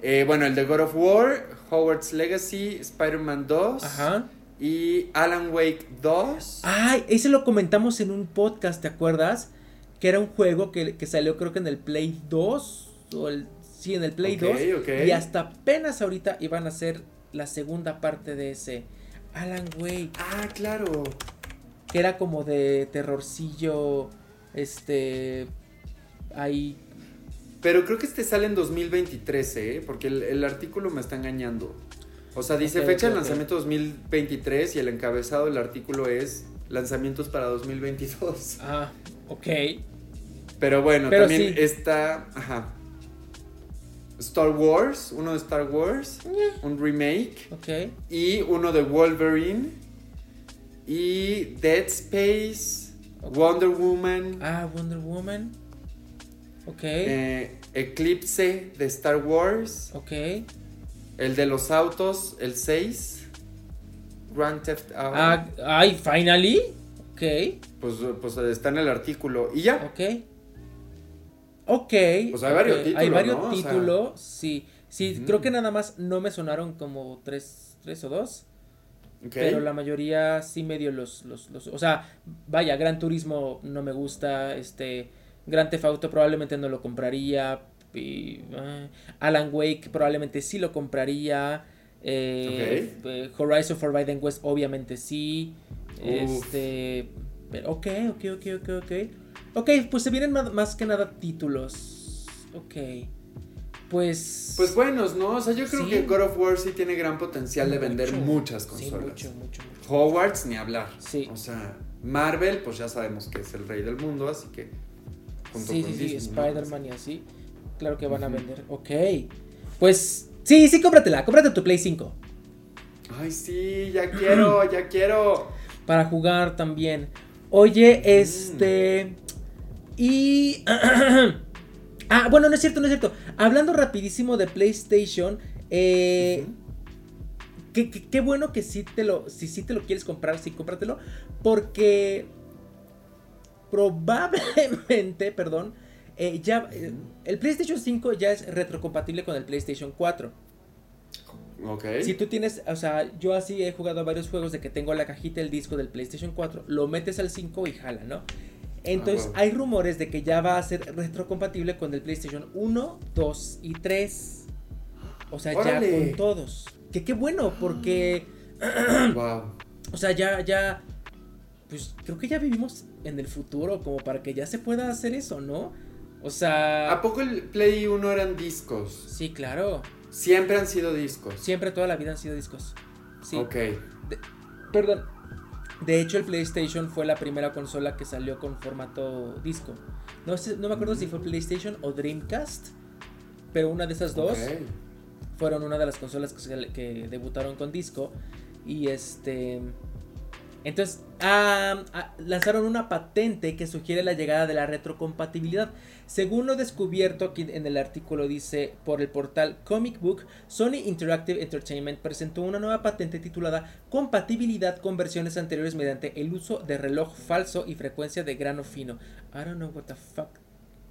Eh, bueno, el de God of War, Howard's Legacy, Spider-Man 2. Ajá. Y Alan Wake 2. Ay, ese lo comentamos en un podcast, ¿te acuerdas? Que era un juego que, salió creo que en el Play 2. O el, sí, en el Play 2. Y hasta apenas ahorita iban a hacer la segunda parte de ese. Alan Wake. Ah, claro. Que era como de terrorcillo. Este. Ahí. Pero creo que este sale en 2023, ¿eh? Porque el, el artículo me está engañando. O sea, dice fecha de lanzamiento 2023 y el encabezado del artículo es lanzamientos para 2022. Ah, ok. Pero bueno, también está, ajá. Star Wars, uno de Star Wars, un remake. Ok. Y uno de Wolverine. Y Dead Space, Wonder Woman. Ah, Wonder Woman. Ok. Eh, Eclipse de Star Wars. Ok. El de los autos, el 6. Grand Theft Auto. Ah, ay, finally. Ok. Pues, pues está en el artículo. Y ya. Ok. Ok. Pues hay varios títulos. Hay varios títulos, sí. Sí, creo que nada más no me sonaron como tres, tres o dos. Okay. Pero la mayoría sí medio los, los, los, O sea, vaya, Gran Turismo no me gusta. Este. Gran Theft Auto probablemente no lo compraría. Ah, Alan Wake probablemente sí lo compraría. Eh, eh, Horizon Forbidden West obviamente sí. Este, pero ok, ok, ok, ok, ok. Ok, pues se vienen más, que nada títulos. Ok. Pues. Pues buenos, ¿no? O sea, yo creo que God of War sí tiene gran potencial de vender muchas consolas. mucho, mucho, Hogwarts, ni hablar. Sí. O sea, Marvel, pues ya sabemos que es el rey del mundo, así que junto sí, con sí, sí. Spider-Man y así. Claro que van a vender. Ok. Pues sí, sí, cómpratela. Cómprate tu Play 5. Ay, sí, ya quiero, ya quiero. Para jugar también. Oye, este. Y. ah, bueno, no es cierto, no es cierto. Hablando rapidísimo de PlayStation. Eh. Qué- qué bueno que sí te lo. Si sí te lo quieres comprar, sí, cómpratelo. Porque. Probablemente, perdón. eh, ya. eh, el PlayStation 5 ya es retrocompatible con el PlayStation 4. Ok. Si tú tienes, o sea, yo así he jugado a varios juegos de que tengo la cajita, el disco del PlayStation 4, lo metes al 5 y jala, ¿no? Entonces huevo. hay rumores de que ya va a ser retrocompatible con el PlayStation 1, 2 y 3. O sea, ya con todos. Que qué bueno, porque, Wow. o sea, ya, ya, pues creo que ya vivimos en el futuro como para que ya se pueda hacer eso, ¿no? O sea, ¿A poco el Play 1 eran discos? sí, claro. Siempre han sido discos. Siempre toda la vida han sido discos. Sí. Ok. Perdón. De hecho, el PlayStation fue la primera consola que salió con formato disco. No sé, no me acuerdo si fue PlayStation o Dreamcast. Pero una de esas dos fueron una de las consolas que, que debutaron con disco. Y este. Entonces, ah, ah, lanzaron una patente que sugiere la llegada de la retrocompatibilidad. Según lo descubierto aquí en el artículo dice por el portal Comic Book, Sony Interactive Entertainment presentó una nueva patente titulada Compatibilidad con versiones anteriores mediante el uso de reloj falso y frecuencia de grano fino. I don't know what the fuck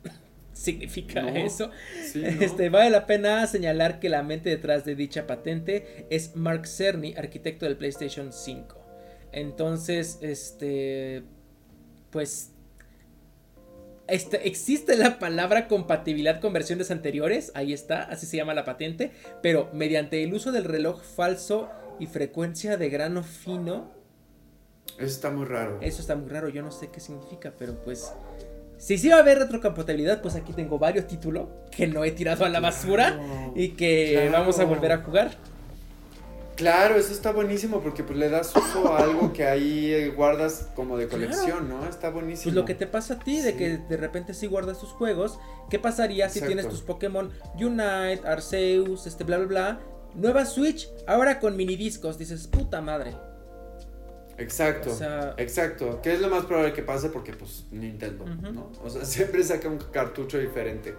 significa No. eso. Sí, ¿no? Este, vale la pena señalar que la mente detrás de dicha patente es Mark Cerny, arquitecto del PlayStation 5. Entonces, este, pues, este, existe la palabra compatibilidad con versiones anteriores, ahí está, así se llama la patente, pero mediante el uso del reloj falso y frecuencia de grano fino, Eso está muy raro. eso está muy raro, yo no sé qué significa, pero pues... Si sí va a haber retrocompatibilidad, pues aquí tengo varios títulos que no he tirado a la basura Claro, y que claro. vamos a volver a jugar. Claro, eso está buenísimo porque pues le das uso a algo que ahí eh, guardas como de Claro. colección, ¿no? Está buenísimo. Pues lo que te pasa a ti, de que de repente sí guardas tus juegos, ¿qué pasaría si Exacto. tienes tus Pokémon Unite, Arceus, este bla bla bla? Nueva Switch, ahora con minidiscos, dices, puta madre. Exacto. O sea- Exacto. ¿Qué es lo más probable que pase? Porque pues Nintendo. ¿no? O sea, siempre saca un cartucho diferente.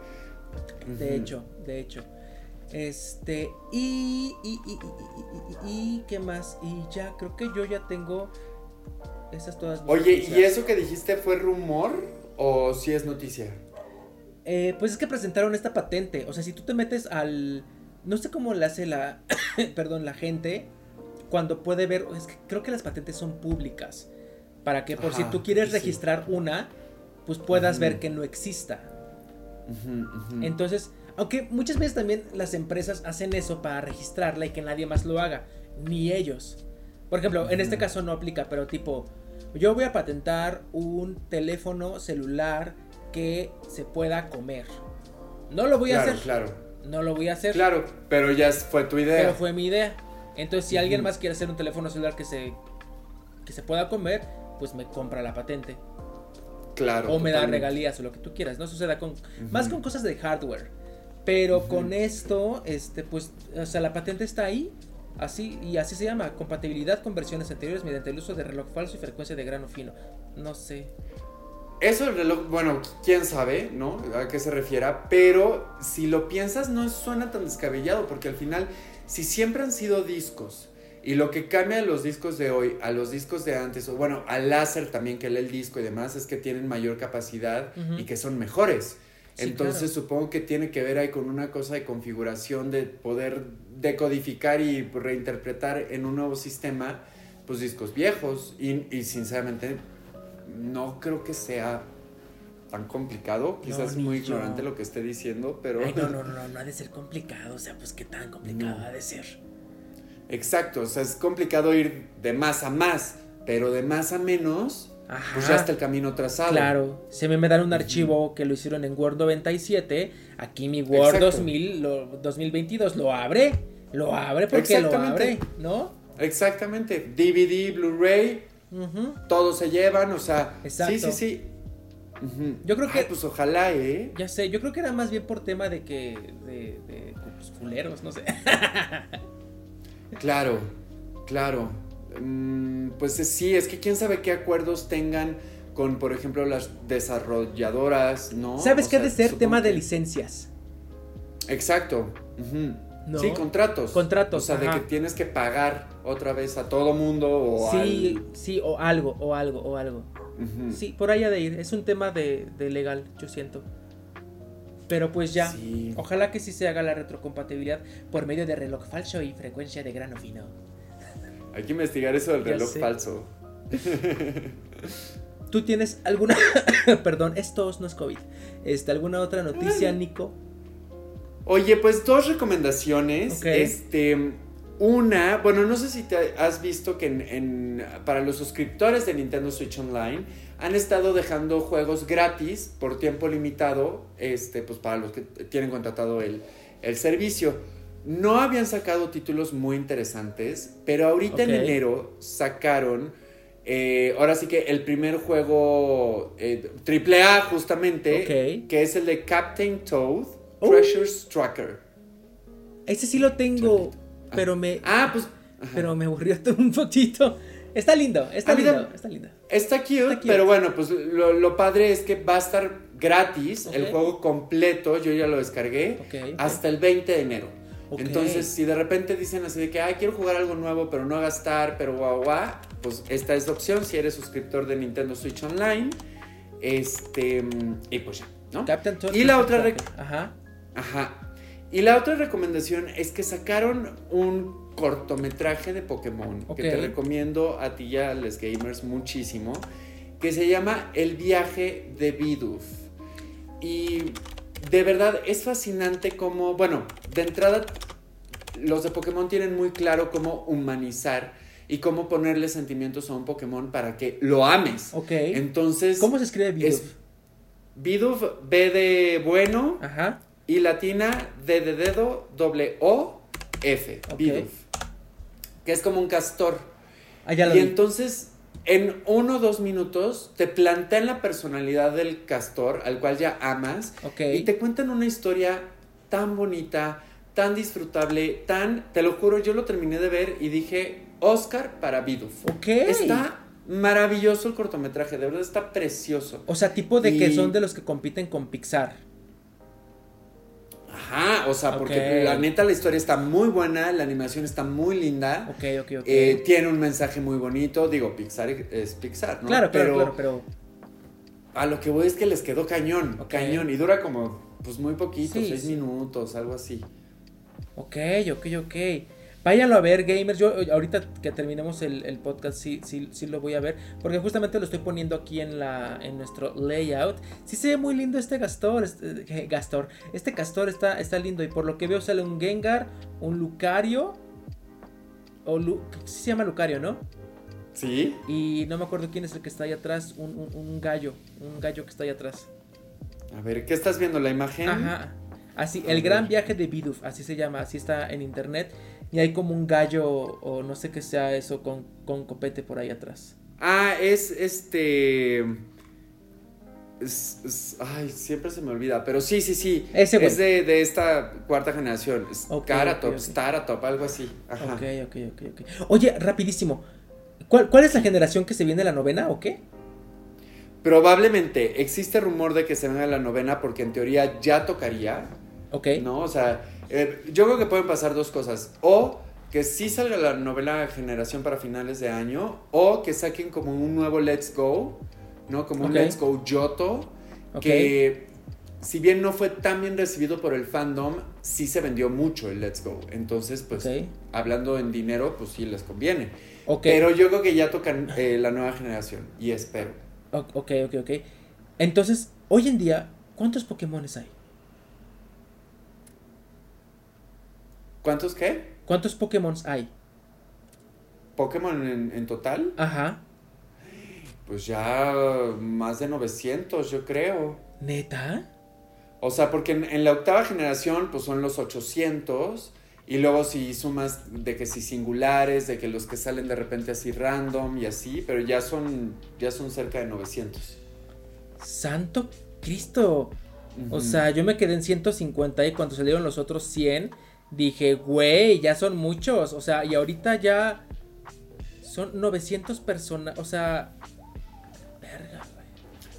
De hecho, de hecho. Este, y, y, y, y, y, y- y- ¿qué más? Y ya, creo que yo ya tengo esas todas. mis Oye, ¿y eso que dijiste fue rumor o si es noticia? Eh, pues es que presentaron esta patente. O sea, si tú te metes al. No sé cómo le hace la. perdón, la gente. Cuando puede ver. Es que creo que las patentes son públicas. Para que por si tú quieres registrar una. Pues puedas ver que no exista. Entonces. Aunque muchas veces también las empresas hacen eso para registrarla y que nadie más lo haga. Ni ellos. Por ejemplo, en este caso no aplica, pero tipo. Yo voy a patentar un teléfono celular que se pueda comer. No lo voy a hacer. claro. No lo voy a hacer. Claro, pero ya fue tu idea. Pero fue mi idea. Entonces, si alguien más quiere hacer un teléfono celular que se que se pueda comer, pues me compra la patente Claro. o me da totalmente. regalías o lo que tú quieras. No suceda con más con cosas de hardware. Pero con esto, este pues o sea, la patente está ahí. Así y así se llama, compatibilidad con versiones anteriores mediante el uso de reloj falso y frecuencia de grano fino. No sé. Eso el reloj, bueno, quién sabe, ¿no? A qué se refiera, pero si lo piensas no suena tan descabellado, porque al final, si siempre han sido discos, y lo que cambia a los discos de hoy a los discos de antes, o bueno, al láser también que lee el disco y demás, es que tienen mayor capacidad y que son mejores. Sí, Entonces claro. supongo que tiene que ver ahí con una cosa de configuración de poder decodificar y reinterpretar en un nuevo sistema, pues discos viejos. Y, y sinceramente no creo que sea tan complicado. Quizás ni muy yo. ignorante lo que esté diciendo, pero... Ay, no, no, no, no, no ha de ser complicado. O sea, pues qué tan complicado No. ha de ser. Exacto, o sea, es complicado ir de más a más, pero de más a menos, Ajá. pues ya está el camino trazado. Claro, se me dan un archivo que lo hicieron en Word 97, aquí mi Word Exacto. 2000, lo- 2022 lo abre, lo abre porque lo abre, ¿no? Exactamente, DVD, Blu-ray, Ujú. todos se llevan, o sea, Exacto. sí, sí, sí. Yo creo que. pues ojalá, ¿eh? Ya sé, yo creo que era más bien por tema de que. de. de pues, fuleros, no sé. claro, claro. Mm, pues sí, es que quién sabe qué acuerdos tengan con, por ejemplo, las desarrolladoras, ¿no? ¿Sabes qué ha de ser tema de licencias? Exacto. Sí, contratos. Contratos. O sea, de que tienes que pagar otra vez a todo mundo o Sí, sí, o algo, o algo, o algo. Sí, por allá de ir. Es un tema de, legal, yo siento. Pero pues ya, ojalá que sí se haga la retrocompatibilidad por medio de reloj falso y frecuencia de grano fino. Hay que investigar eso del reloj falso. ¿Tú tienes alguna, perdón, esto no es COVID, este, alguna otra noticia, Nico? Oye, pues dos recomendaciones. Este, una, bueno, no sé si te has visto que en, para los suscriptores de Nintendo Switch Online han estado dejando juegos gratis por tiempo limitado, este, pues para los que tienen contratado el, servicio. No habían sacado títulos muy interesantes, pero ahorita en enero sacaron, eh, ahora sí que el primer juego eh, AAA justamente, que es el de Captain Toad Oh. Treasure Tracker. Ese sí lo tengo, pero me. Ah, pues. Pero me aburrió un poquito. Está lindo, está lindo, está lindo. Está cute, pero bueno, pues lo, padre es que va a estar gratis el juego completo. Yo ya lo descargué hasta el 20 de enero. Entonces, si de repente dicen así de que, ay, quiero jugar algo nuevo, pero no gastar, pero guau, guau, pues esta es la opción si eres suscriptor de Nintendo Switch Online. Este, y pues ya, ¿no? y la otra. Ajá. Ajá. Y la otra recomendación es que sacaron un cortometraje de Pokémon que te recomiendo a ti y a los gamers muchísimo, que se llama El viaje de Bidoof. Y de verdad es fascinante como, bueno, de entrada los de Pokémon tienen muy claro cómo humanizar y cómo ponerle sentimientos a un Pokémon para que lo ames. Ok. Entonces. ¿Cómo se escribe Bidoof? Bidoof, B de bueno. Ajá y latina D de dedo, doble O, F, Bidoof. Que es como un castor. Ah, y entonces, en uno o dos minutos, te plantean la personalidad del castor, al cual ya amas. Y te cuentan una historia tan bonita, tan disfrutable, tan. Te lo juro, yo lo terminé de ver y dije, Oscar para Bidoof. Ok. Está maravilloso el cortometraje, de verdad está precioso. O sea, tipo de que son de los que compiten con Pixar. Ajá, o sea, porque la neta la historia está muy buena, la animación está muy linda. Ok, ok, ok. Eh, tiene un mensaje muy bonito. Digo, Pixar es Pixar, ¿no? Claro, pero, claro, pero. A lo que voy es que les quedó cañón, cañón. Y dura como, pues muy poquito, seis minutos, algo así. Ok, ok, ok. Váyanlo a ver, gamers. Yo ahorita que terminemos el, podcast sí, sí, sí lo voy a ver. Porque justamente lo estoy poniendo aquí en la en nuestro layout. Sí se ve muy lindo este Gastor. Este, eh, Gastor. Este Castor está, está lindo. Y por lo que veo sale un Gengar, un Lucario. O sí se llama Lucario, ¿no? Sí. Y no me acuerdo quién es el que está ahí atrás. Un, gallo. Un gallo que está ahí atrás. A ver, ¿qué estás viendo? ¿La imagen? Ajá. Así, el gran viaje de Bidoof, así se llama, así está en internet y hay como un gallo o no sé qué sea eso con, con copete por ahí atrás. Ah, es este... ay, siempre se me olvida, pero sí, sí, sí. Ese Es de, esta cuarta generación. Staratop, algo así. Ajá. Ok, ok, ok, ok. Oye, rapidísimo. ¿Cuál, ¿Cuál es la generación que se viene la novena o qué? Probablemente existe rumor de que se venga la novena porque en teoría ya tocaría. Ok. ¿No? O sea, eh, yo creo que pueden pasar dos cosas. O que sí salga la novela Generación para finales de año, o que saquen como un nuevo Let's Go, ¿no? Como un Let's Go Yoto, que si bien no fue tan bien recibido por el fandom, sí se vendió mucho el Let's Go. Entonces, pues, hablando en dinero, pues sí les conviene. Pero yo creo que ya tocan eh, la nueva generación, y espero. Ok, ok, ok. Entonces, hoy en día, ¿cuántos Pokémon hay? ¿Cuántos qué? ¿Cuántos Pokémon hay? ¿Pokémon en, total? Ajá. Pues ya más de 900, yo creo. ¿Neta? O sea, porque en, la octava generación, pues son los 800. Y luego si sumas de que si singulares, de que los que salen de repente así random y así, pero ya son, ya son cerca de 900. Santo Cristo. O sea, yo me quedé en 150 y cuando salieron los otros 100, dije, güey, ya son muchos. O sea, y ahorita ya son 900 personas. O sea.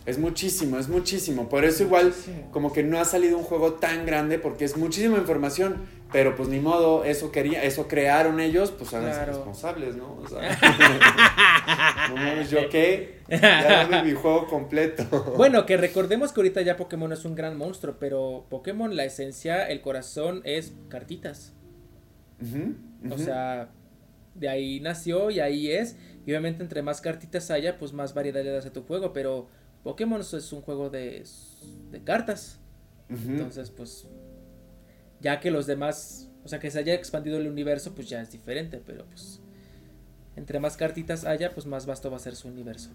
Es muchísimo, es muchísimo. Por eso igual como que no ha salido un juego tan grande porque es muchísima información. Pero pues ni modo, eso quería, eso crearon ellos, pues háganse responsables, ¿no? O sea, no yo qué, ya dame mi juego completo. Bueno, que recordemos que ahorita ya Pokémon es un gran monstruo, pero Pokémon, la esencia, el corazón es cartitas. O sea, de ahí nació y ahí es. Y obviamente entre más cartitas haya, pues más variedad le das a tu juego, pero Pokémon es un juego de, de cartas. Entonces, pues ya que los demás, o sea, que se haya expandido el universo, pues ya es diferente, pero pues entre más cartitas haya, pues más vasto va a ser su universo.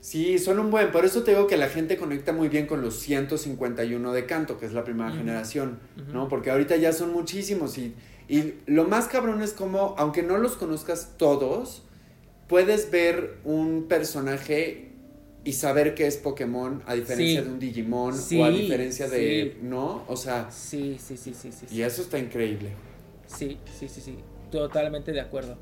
Sí, son un buen, por eso te digo que la gente conecta muy bien con los 151 de canto, que es la primera generación, ¿no? Porque ahorita ya son muchísimos y, y lo más cabrón es como, aunque no los conozcas todos, puedes ver un personaje y saber que es Pokémon a diferencia de un Digimon o a diferencia de, ¿no? O sea, sí, sí, sí, sí, sí. Y eso está increíble. Sí, sí, sí, sí. Totalmente de acuerdo.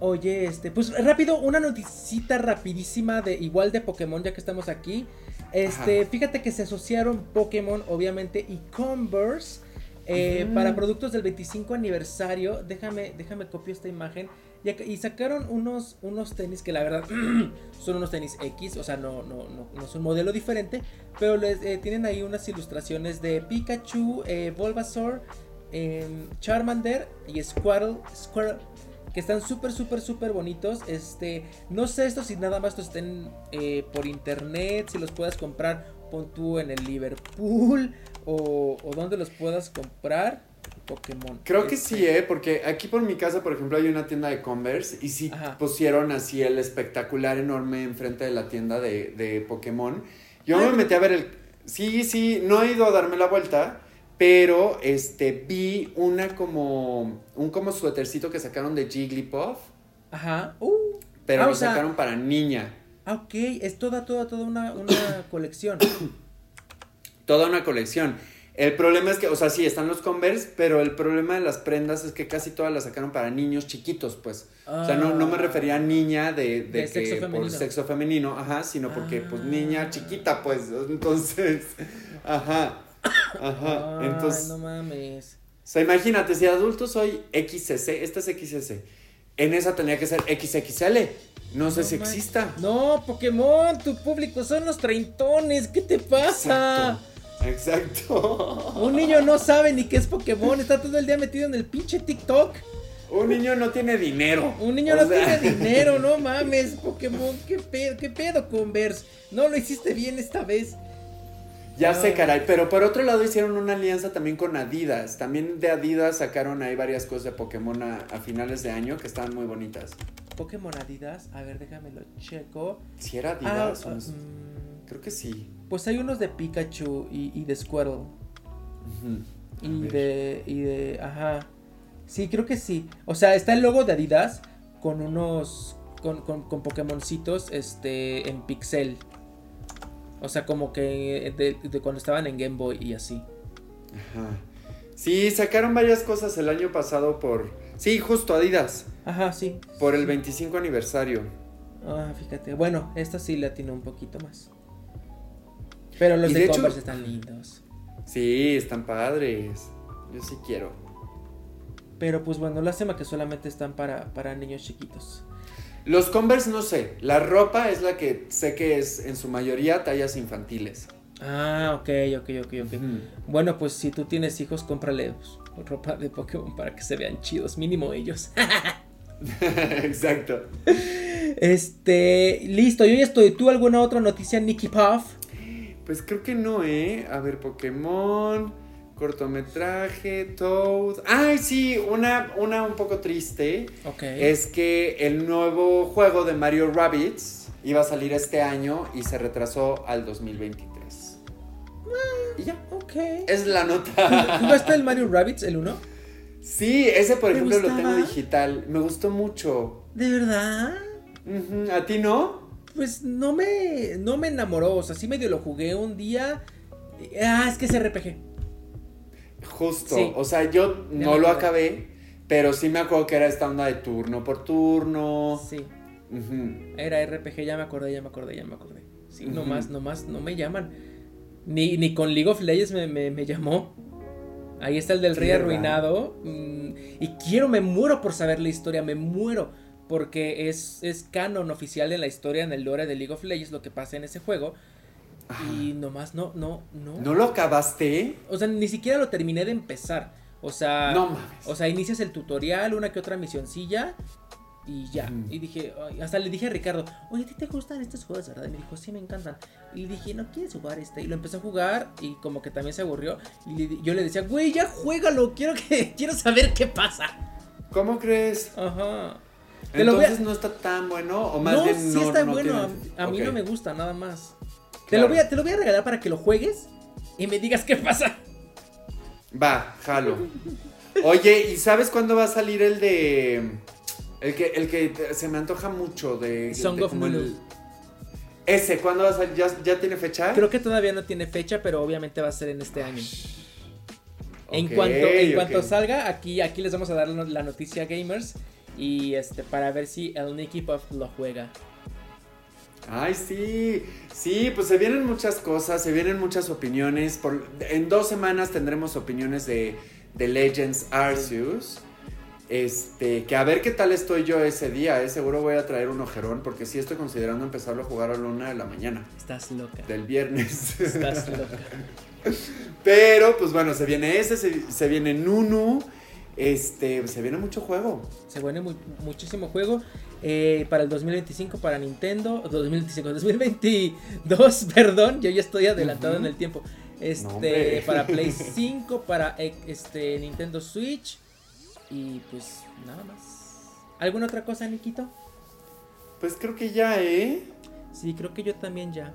Oye, este, pues rápido, una noticita rapidísima de igual de Pokémon, ya que estamos aquí. Este, fíjate que se asociaron Pokémon, obviamente, y Converse eh, para productos del 25 aniversario. Déjame, déjame copio esta imagen. Y, sacaron unos, unos tenis que la verdad son unos tenis X, o sea, no, no, no, no son modelo diferente, pero les, eh, tienen ahí unas ilustraciones de Pikachu, eh, Bulbasaur, em, Charmander y Squirtle, que están súper, súper, súper bonitos. Este, no sé esto si nada más estos estén eh, por internet, si los puedas comprar, pon tú en el Liverpool o, o donde los puedas comprar. Pokémon. Creo que sí, ¿eh? Porque aquí por mi casa, por ejemplo, hay una tienda de Converse y sí pusieron así el espectacular enorme enfrente de la tienda de, de Pokémon. Yo me metí a ver el... Sí, sí, no he ido a darme la vuelta, pero este vi una como... Un como suétercito que sacaron de Jigglypuff. Ajá. Uh. Pero ah, lo sacaron para niña. Ah, ok. Es toda, toda, toda una, una colección. toda una colección. El problema es que, o sea, sí, están los Converse, pero el problema de las prendas es que casi todas las sacaron para niños chiquitos, pues. o sea, no, no me refería a niña de, de, que sexo por sexo femenino, ajá, sino porque, pues, niña ah. chiquita, pues. Entonces, ajá, ajá. entonces. no mames. O sea, imagínate, si adulto soy XS, esta es XS. En esa tenía que ser XXL. No, sé si exista. No, Pokémon, tu público son los treintones. ¿Qué te pasa? Exacto. Un niño no sabe ni qué es Pokémon, está todo el día metido en el pinche TikTok. Un niño no tiene dinero. Un niño no tiene dinero, no mames, Pokémon, qué pedo, qué pedo, Converse. No lo hiciste bien esta vez. Ya sé, caray, pero por otro lado hicieron una alianza también con Adidas. También de Adidas sacaron ahí varias cosas de Pokémon a, finales de año que estaban muy bonitas. Pokémon Adidas, a ver, déjame lo checo. Si era Adidas, ah, mm, creo que sí. Pues hay unos de Pikachu y, de Squirtle. Y de. Y de. Ajá. Sí, creo que sí. O sea, está el logo de Adidas con unos. Con, con, con Pokémoncitos este, en pixel. O sea, como que de, cuando estaban en Game Boy y así. Ajá. Sí, sacaron varias cosas el año pasado por. Sí, justo Adidas. Ajá, sí. Por el 25 aniversario. Ah, fíjate. Bueno, esta sí la tiene un poquito más. Pero los de, Converse están lindos. Sí, están padres. Yo sí quiero. Pero pues bueno, lástima que solamente están para, para niños chiquitos. Los Converse no sé. La ropa es la que sé que es en su mayoría tallas infantiles. Ah, ok, ok, ok, ok. Bueno, pues si tú tienes hijos, cómprale pues, ropa de Pokémon para que se vean chidos, mínimo ellos. Exacto. Este, listo, yo ya estoy. ¿Tú alguna otra noticia, Nicky Puff? Pues creo que no, ¿eh? A ver, Pokémon, cortometraje, Toad. Ay, sí, una, una un poco triste. Ok. Es que el nuevo juego de Mario Rabbits iba a salir este año y se retrasó al 2023. Ah, y ya. Ok. Es la nota. ¿Jugaste el Mario Rabbits, el 1? Sí, ese por ejemplo lo tengo digital. Me gustó mucho. ¿De verdad? ¿A ti no? Pues no me, no me enamoró, o sea, sí medio lo jugué un día. Ah, es que es RPG. Justo, o sea, yo no lo acabé, pero sí me acuerdo que era esta onda de turno por turno. Sí. Era RPG, ya me acordé, ya me acordé, ya me acordé. Sí, nomás, nomás, no me llaman. Ni, ni con League of Legends me, me, llamó. Ahí está el del rey arruinado. Mm, y quiero, me muero por saber la historia, me muero. Porque es, es canon oficial en la historia, en el lore de League of Legends, lo que pasa en ese juego. Y nomás no, no, no. ¿No lo acabaste? O sea, ni siquiera lo terminé de empezar. O sea, no mames. O sea, inicias el tutorial, una que otra misioncilla y ya. Y dije, hasta le dije a Ricardo, oye, ¿a ti te gustan estos juegos, verdad? Y me dijo, sí, me encantan. Y le dije, ¿no quieres jugar este? Y lo empecé a jugar y como que también se aburrió. Y yo le decía, güey, ya juégalo, quiero, que, quiero saber qué pasa. ¿Cómo crees? Ajá. Entonces no está tan bueno o más bien no, sí está bueno. A, mí no me gusta nada más. Te, lo voy a, te lo voy a regalar para que lo juegues y me digas qué pasa. Va, jalo. Oye, ¿y sabes cuándo va a salir el de el que, el que se me antoja mucho de. Song of Mulu. Ese, ¿cuándo va a salir? ¿Ya, tiene fecha? Creo que todavía no tiene fecha, pero obviamente va a ser en este año. en cuanto, en cuanto salga, aquí, aquí les vamos a dar la noticia gamers. Y este, para ver si el Nicky Puff lo juega. Ay, sí, sí, pues se vienen muchas cosas, se vienen muchas opiniones. Por, en dos semanas tendremos opiniones de, de Legends Arceus. Este, que a ver qué tal estoy yo ese día, ¿eh? Seguro voy a traer un ojerón, porque sí estoy considerando empezarlo a jugar a la una de la mañana. Estás loca. Del viernes. Estás loca. Pero, pues bueno, se viene ese, se, viene Nunu. Este, se viene mucho juego. Se viene muchísimo juego. Eh, para el 2025 para Nintendo. 2025, 2022, perdón. Yo ya estoy adelantado en el tiempo. Este, para Play 5, para este, Nintendo Switch. Y pues nada más. ¿Alguna otra cosa, Nikito? Pues creo que ya, ¿eh? Sí, creo que yo también ya.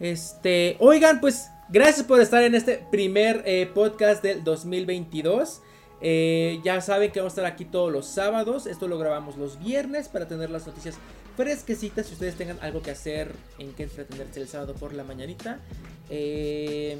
Este, oigan, pues gracias por estar en este primer eh, podcast del 2022. Eh, ya saben que vamos a estar aquí todos los sábados. Esto lo grabamos los viernes para tener las noticias fresquecitas. Si ustedes tengan algo que hacer, en que entretenerse el sábado por la mañanita. Eh,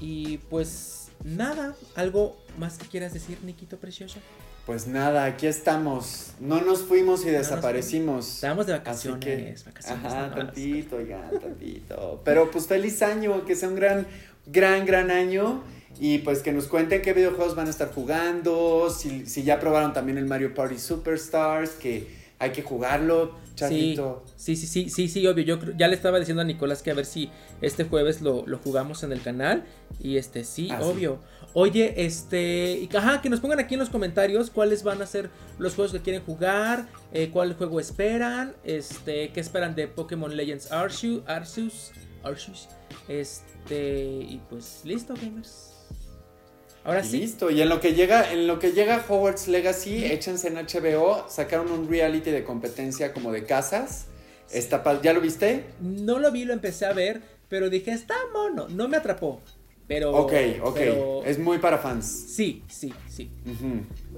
y pues Nada, ¿algo más que quieras decir, Nikito Precioso? Pues nada, aquí estamos. No nos fuimos y desaparecimos. Estamos de vacaciones, Ajá, tantito, ya, tantito. Pero pues feliz año, que sea un gran, gran, gran año. Y pues que nos cuenten qué videojuegos van a estar jugando. Si, si ya probaron también el Mario Party Superstars, que hay que jugarlo, chatito. Sí, sí, sí, sí, sí, obvio. Yo ya le estaba diciendo a Nicolás que a ver si este jueves lo, jugamos en el canal. Y este, sí, ah, obvio. Oye, este, y, ajá, que nos pongan aquí en los comentarios cuáles van a ser los juegos que quieren jugar, eh, cuál juego esperan, este, qué esperan de Pokémon Legends Arceus, Arceus, Arceus, este, y pues listo, gamers. Ahora sí. Listo. Y en lo que llega, en lo que llega Hogwarts Legacy, échense en HBO, sacaron un reality de competencia como de casas. Está ¿Ya lo viste? No lo vi, lo empecé a ver, pero dije, está mono. No me atrapó. Pero. Ok, ok. Es muy para fans. Sí, sí, sí.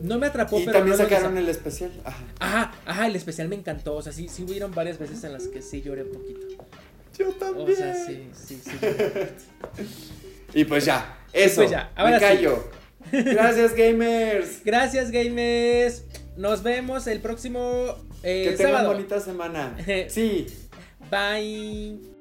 No me atrapó, y pero. Y también sacaron el especial. Ajá. ajá. ajá, el especial me encantó. O sea, sí, sí hubieron varias veces en las que sí lloré un poquito. Yo también. O sea, sí, sí, sí. y pues ya. Eso. Pues ya. Ahora me callo. Gracias, gamers. Gracias, gamers. Nos vemos el próximo eh, que tengan bonita semana. Sí. Bye.